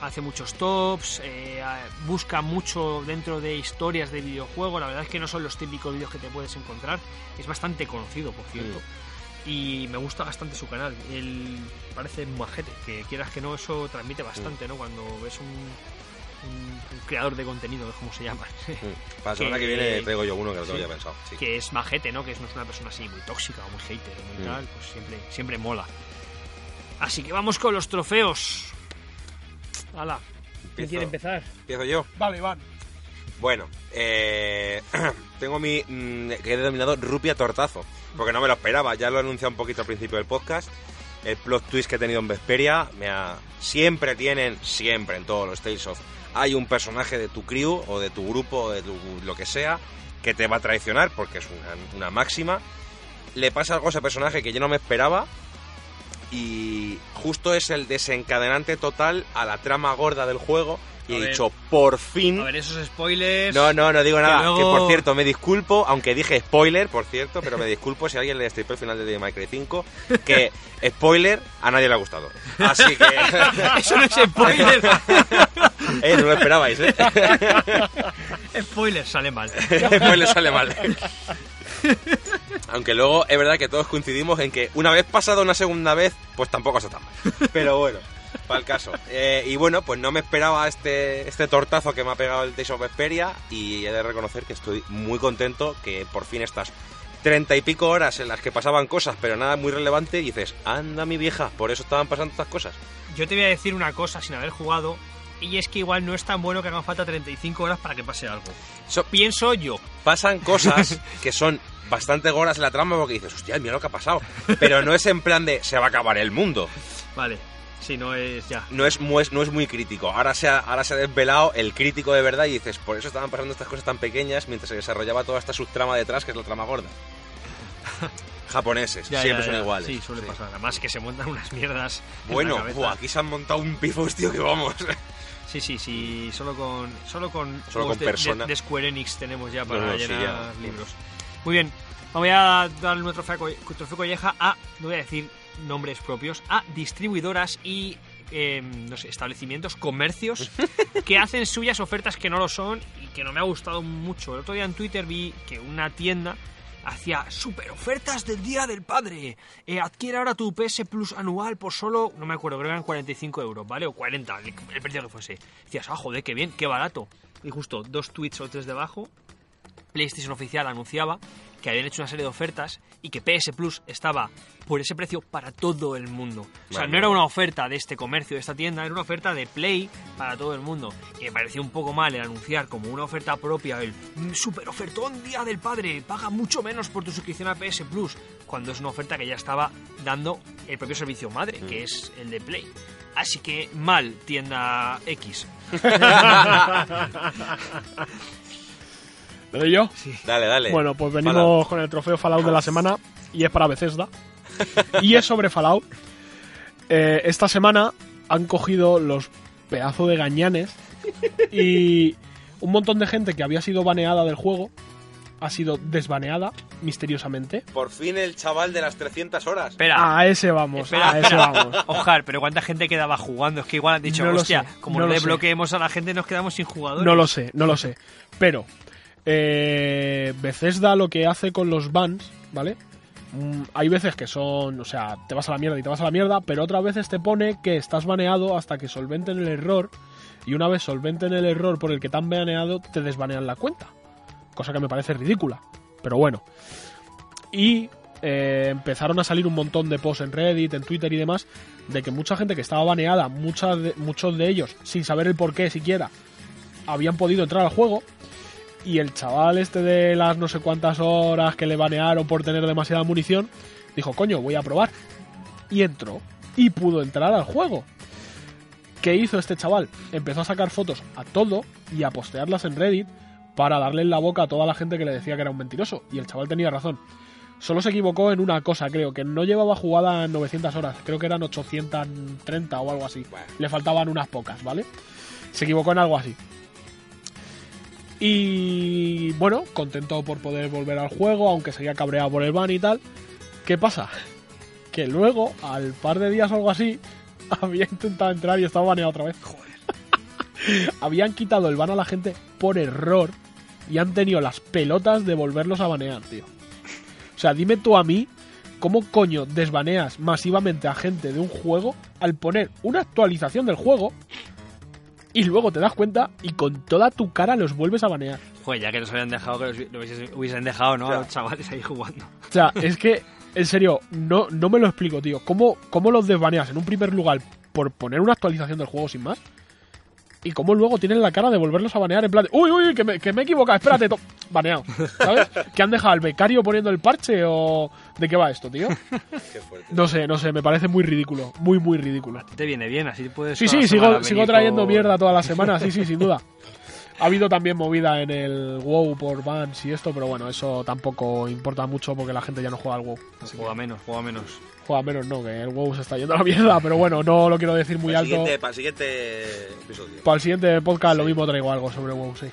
hace muchos tops, eh, busca mucho dentro de historias de videojuegos, la verdad es que no son los típicos vídeos que te puedes encontrar, es bastante conocido, por cierto. Y me gusta bastante su canal. Él parece un majete, que quieras que no, eso transmite bastante, ¿no? Cuando ves un, un- un creador de contenido, como se llama. Para la semana que Que- viene traigo yo uno que lo tengo ya pensado. Que es majete, ¿no? Que es- no es una persona así muy tóxica o muy hater o muy Mm. tal, pues siempre, siempre mola. Así que vamos con los trofeos. Hala, ¿quién quiere empezar? Empiezo yo. Vale, Iván. Bueno, eh, tengo mi mm, que he denominado Rupia Tortazo, porque no me lo esperaba, ya lo he anunciado un poquito al principio del podcast. El plot twist que he tenido en Vesperia, me ha- siempre tienen, siempre en todos los Tales of, hay un personaje de tu crew o de tu grupo o de tu, lo que sea que te va a traicionar, porque es una, una máxima. Le pasa algo a ese personaje que yo no me esperaba y justo es el desencadenante total a la trama gorda del juego y A he ver. dicho, por fin... A ver, esos spoilers. No, no, no digo nada. luego- Que por cierto, me disculpo, aunque dije spoiler, por cierto, pero me disculpo si alguien le destripó el final de Devil May Cry 5, que spoiler a nadie le ha gustado. Así que. Eso no es spoiler. eh, no lo esperabais, ¿eh? spoiler, sale mal. spoiler sale mal. Aunque luego es verdad que todos coincidimos en que una vez pasado una segunda vez, pues tampoco está tan mal. Pero bueno, para el caso. Eh, y bueno, pues no me esperaba este, este tortazo que me ha pegado el Days of Vesperia y he de reconocer que estoy muy contento que por fin estas treinta y pico horas en las que pasaban cosas, pero nada muy relevante, y dices, anda mi vieja, por eso estaban pasando estas cosas. Yo te voy a decir una cosa sin haber jugado. Y es que igual no es tan bueno que hagan falta 35 horas para que pase algo. So- Pienso yo. pasan cosas que son bastante goras en la trama porque dices, hostia, mira lo que ha pasado. Pero no es en plan de se va a acabar el mundo. Vale. Si no es ya. no es, mu- no es muy crítico. Ahora se, ha, ahora se ha desvelado el crítico de verdad y dices, por eso estaban pasando estas cosas tan pequeñas mientras se desarrollaba toda esta subtrama detrás, que es la trama gorda. Japoneses, Ya, siempre ya, son ya. iguales. Sí, suele Sí. pasar. Además que se montan unas mierdas. en la Bueno, buah, aquí se han montado un pifos, tío, que vamos. Sí, sí, sí. Solo con, solo con, Solo con de, de- de Square Enix tenemos ya para No, no, sí, llenar ya. libros. Muy bien. Voy a darle nuestro trofeo colleja a, no voy a decir nombres propios, a distribuidoras y eh, no sé, establecimientos, comercios que hacen suyas ofertas que no lo son y que no me ha gustado mucho. El otro día en Twitter vi que una tienda hacía super ofertas del Día del Padre. Eh, adquiere ahora tu PS Plus anual por solo, no me acuerdo, creo que eran 45 euros, ¿vale? O 40, el, precio que fuese. Decías, ah, joder, qué bien, qué barato. Y justo dos tweets o tres debajo, PlayStation Oficial anunciaba que habían hecho una serie de ofertas y que PS Plus estaba por ese precio para todo el mundo. O sea, no era una oferta de este comercio, de esta tienda, era una oferta de Play para todo el mundo. Y me pareció un poco mal el anunciar como una oferta propia el "Mm, super ofertón Día del Padre, paga mucho menos por tu suscripción a PS Plus, cuando es una oferta que ya estaba dando el propio servicio madre, que es el de Play. Así que mal, tienda X. ¿Le doy yo? dale, dale. Bueno, pues venimos Fallout. con el trofeo Fallout de la semana y es para Bethesda. y es sobre Fallout. Eh, esta semana han cogido los pedazos de gañanes y un montón de gente que había sido baneada del juego ha sido desbaneada misteriosamente. Por fin el chaval de las 300 horas. Espera. A ese vamos, Espera, a ese vamos. Ojar, pero ¿cuánta gente quedaba jugando? Es que igual han dicho, No lo hostia, sé, como no no, lo sé. desbloqueemos a la gente nos quedamos sin jugadores. No lo sé, no lo sé. Pero eh, Bethesda lo que hace con los bans, ¿vale? Mm, hay veces que son, o sea, te vas a la mierda y te vas a la mierda, pero otras veces te pone que estás baneado hasta que solventen el error y una vez solventen el error por el que te han baneado, te desbanean la cuenta. Cosa que me parece ridícula. Pero bueno. Y eh, empezaron a salir un montón de posts en Reddit, en Twitter y demás, de que mucha gente que estaba baneada, muchos de ellos, sin saber el por qué siquiera, habían podido entrar al juego. Y el chaval este de las no sé cuántas horas que le banearon por tener demasiada munición, dijo, coño, voy a probar. Y entró. Y pudo entrar al juego. ¿Qué hizo este chaval? Empezó a sacar fotos a todo y a postearlas en Reddit para darle en la boca a toda la gente que le decía que era un mentiroso. Y el chaval tenía razón. Solo se equivocó en una cosa, creo, que no llevaba jugada 900 horas, creo que eran 830 o algo así. Le faltaban unas pocas, ¿vale? Se equivocó en algo así. Y bueno, contento por poder volver al juego, aunque seguía cabreado por el ban y tal. ¿Qué pasa? Que luego, al par de días o algo así, había intentado entrar y estaba baneado otra vez. Joder. Habían quitado el ban a la gente por error y han tenido las pelotas de volverlos a banear, tío. O sea, dime tú a mí cómo coño desbaneas masivamente a gente de un juego al poner una actualización del juego y luego te das cuenta y con toda tu cara los vuelves a banear. Joder, ya que nos habían dejado, que los, lo hubiesen, hubiesen dejado, ¿no? A los chavales ahí jugando. O sea, es que, en serio, no, no me lo explico, tío. ¿Cómo, ¿Cómo los desbaneas en un primer lugar por poner una actualización del juego sin más? Y cómo luego tienen la cara de volverlos a banear en plan de, uy, uy, que me, que me he equivocado, espérate, to-". baneado. ¿Sabes? ¿Que han dejado al becario poniendo el parche o de qué va esto, tío? Qué fuerte. No sé, no sé, me parece muy ridículo, muy, muy ridículo. Te viene bien, así puedes. Sí, sí, sigo, sigo trayendo con- mierda toda la semana, sí, sí, sin duda. Ha habido también movida en el WoW por bans y esto, pero bueno, eso tampoco importa mucho porque la gente ya no juega al WoW. Así que Juega menos, juega menos. Juega menos, no, que el WoW se está yendo a la mierda, pero bueno, no lo quiero decir muy para, el alto. siguiente, para el siguiente episodio. Para el siguiente podcast lo Sí. mismo traigo algo sobre WoW, sí.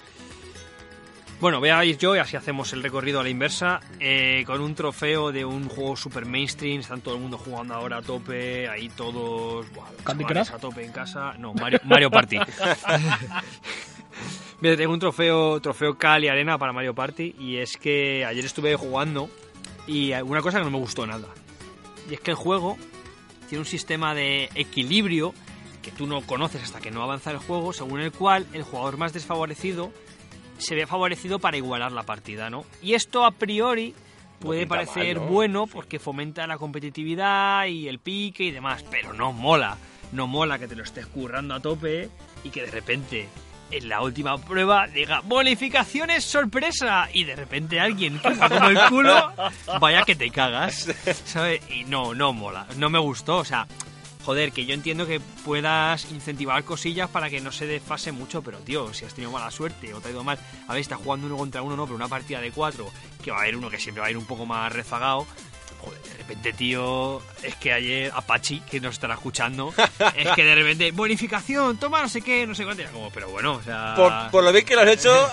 Bueno, voy a ir yo y así hacemos el recorrido a la inversa. eh, con un trofeo de un juego super mainstream. Están todo el mundo jugando ahora a tope. Ahí todos. buah, ¿Candy Crush? A tope en casa. No, Mario, Mario Party. Mira, tengo un trofeo, trofeo Cali Arena para Mario Party. Y es que ayer estuve jugando. Y una cosa que no me gustó nada. Y es que el juego tiene un sistema de equilibrio que tú no conoces hasta que no avanza el juego, según el cual el jugador más desfavorecido se ve favorecido para igualar la partida, ¿no? Y esto a priori puede parecer mal, ¿no? bueno porque fomenta la competitividad y el pique y demás, pero no mola. No mola que te lo estés currando a tope y que de repente en la última prueba diga bonificaciones sorpresa y de repente alguien que va como el culo vaya que te cagas ¿sabes? y no no mola no me gustó o sea joder que yo entiendo que puedas incentivar cosillas para que no se desfase mucho pero tío si has tenido mala suerte o te ha ido mal a ver está jugando uno contra uno no pero una partida de cuatro que va a haber uno que siempre va a ir un poco más rezagado Joder, de repente, tío, es que ayer Apache, que nos estará escuchando, es que de repente, bonificación, toma no sé qué, no sé cuánto. Era como, pero bueno, o sea. Por, por lo bien que lo has hecho,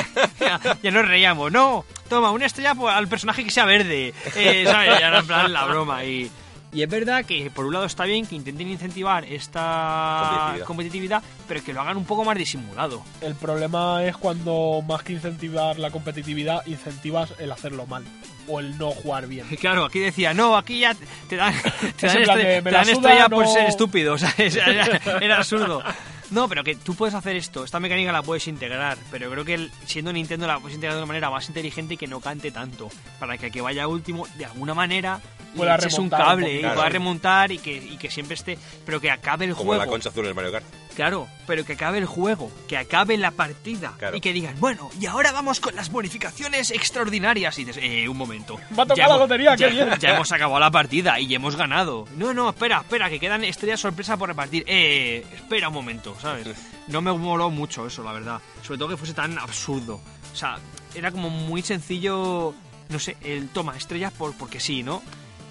ya, ya nos reíamos, no, toma, una estrella por- al personaje que sea verde, eh, ¿sabes? Ya era en plan la broma. Y, y es verdad que por un lado está bien que intenten incentivar esta Competitividad. competitividad, pero que lo hagan un poco más disimulado. El problema es cuando más que incentivar la competitividad, incentivas el hacerlo mal o el no jugar bien. Claro, aquí decía, no, aquí ya te dan, te Es dan, estre- de, te la dan suda, estrella por no- ser estúpido, ¿sabes? Era, era absurdo. No, pero que tú puedes hacer esto, esta mecánica la puedes integrar, pero creo que el- siendo Nintendo la puedes integrar de una manera más inteligente y que no cante tanto, para que el que vaya último, de alguna manera, eches un remontar un cable poquito. y pueda Claro. remontar y que, y que siempre esté, pero que acabe el como la juego. concha azul en el Mario Kart. Claro, pero que acabe el juego, que acabe la partida Claro. y que digan, bueno, y ahora vamos con las bonificaciones extraordinarias. Y dices, eh, un momento. Me ha tocado Ya la hemos- lotería, qué bien. ya hemos acabado la partida y ya hemos ganado. No, no, espera, espera, que quedan estrellas sorpresa por repartir. Eh, espera un momento, ¿sabes? No me moló mucho eso, la verdad. Sobre todo que fuese tan absurdo. O sea, era como muy sencillo, no sé, el toma estrellas por, porque sí, ¿no?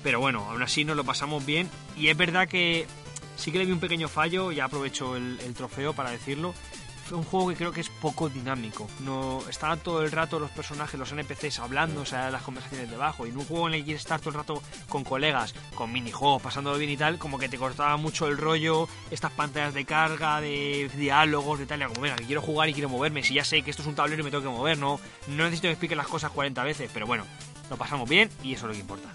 Pero bueno, aún así nos lo pasamos bien. Y es verdad que sí que le vi un pequeño fallo, ya aprovecho el, el trofeo para decirlo. Fue un juego que creo que es poco dinámico. No Estaban todo el rato los personajes, los NPCs hablando, o sea, las conversaciones debajo. Y en un juego en el que quieres estar todo el rato con colegas, con minijuegos, pasándolo bien y tal, como que te cortaba mucho el rollo, estas pantallas de carga, de diálogos, de tal. y como, venga, que quiero jugar y quiero moverme. Si ya sé que esto es un tablero y me tengo que mover, no, no necesito que me expliquen las cosas 40 veces. Pero bueno, lo pasamos bien y eso es lo que importa.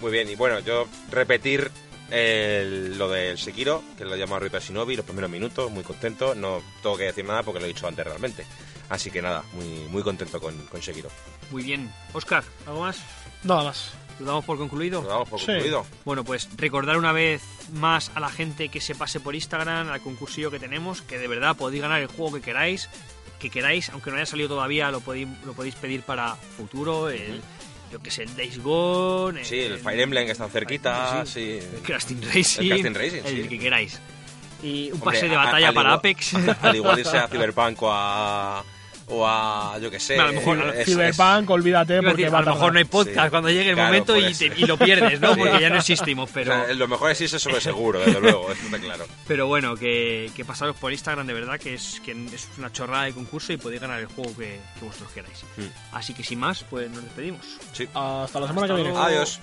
Muy bien, y bueno, yo repetir el- lo del Sekiro, que lo llamo Reaper Shinobi, los primeros minutos, muy contento. No tengo que decir nada porque lo he dicho antes realmente. Así que nada, muy, muy contento con, con Sekiro. Muy bien. Oscar, ¿algo más? Nada más. ¿Lo damos por concluido? Lo damos por Sí. concluido. Bueno, pues recordar una vez más a la gente que se pase por Instagram, al concursillo que tenemos, que de verdad podéis ganar el juego que queráis, que queráis, aunque no haya salido todavía, lo podéis, lo podéis pedir para futuro, el, yo que sé, el Days Gone, Sí, el Fire Emblem que están cerquita, Sí. sí. el Crafting Racing, El Crafting Racing, el sí. que queráis. Y un Hombre, pase de a- batalla al para Apex. Al igual irse a Cyberpunk o a, o a, yo que sé. A lo mejor- es- Cyberpunk, olvídate porque decir, va a lo mejor no hay podcast Sí. cuando llegue el Claro, momento y, eso. te- y lo pierdes, ¿no? Sí. Porque ya no existimos, o pero... sea, lo mejor es irse sobre seguro, desde luego, eso está claro. Pero bueno, que, que pasaros por Instagram, de verdad, que es, que es una chorrada de concurso y podéis ganar el juego que, que vosotros queráis. Mm. Así que sin más, pues nos despedimos. Sí. Hasta la semana que viene. Adiós.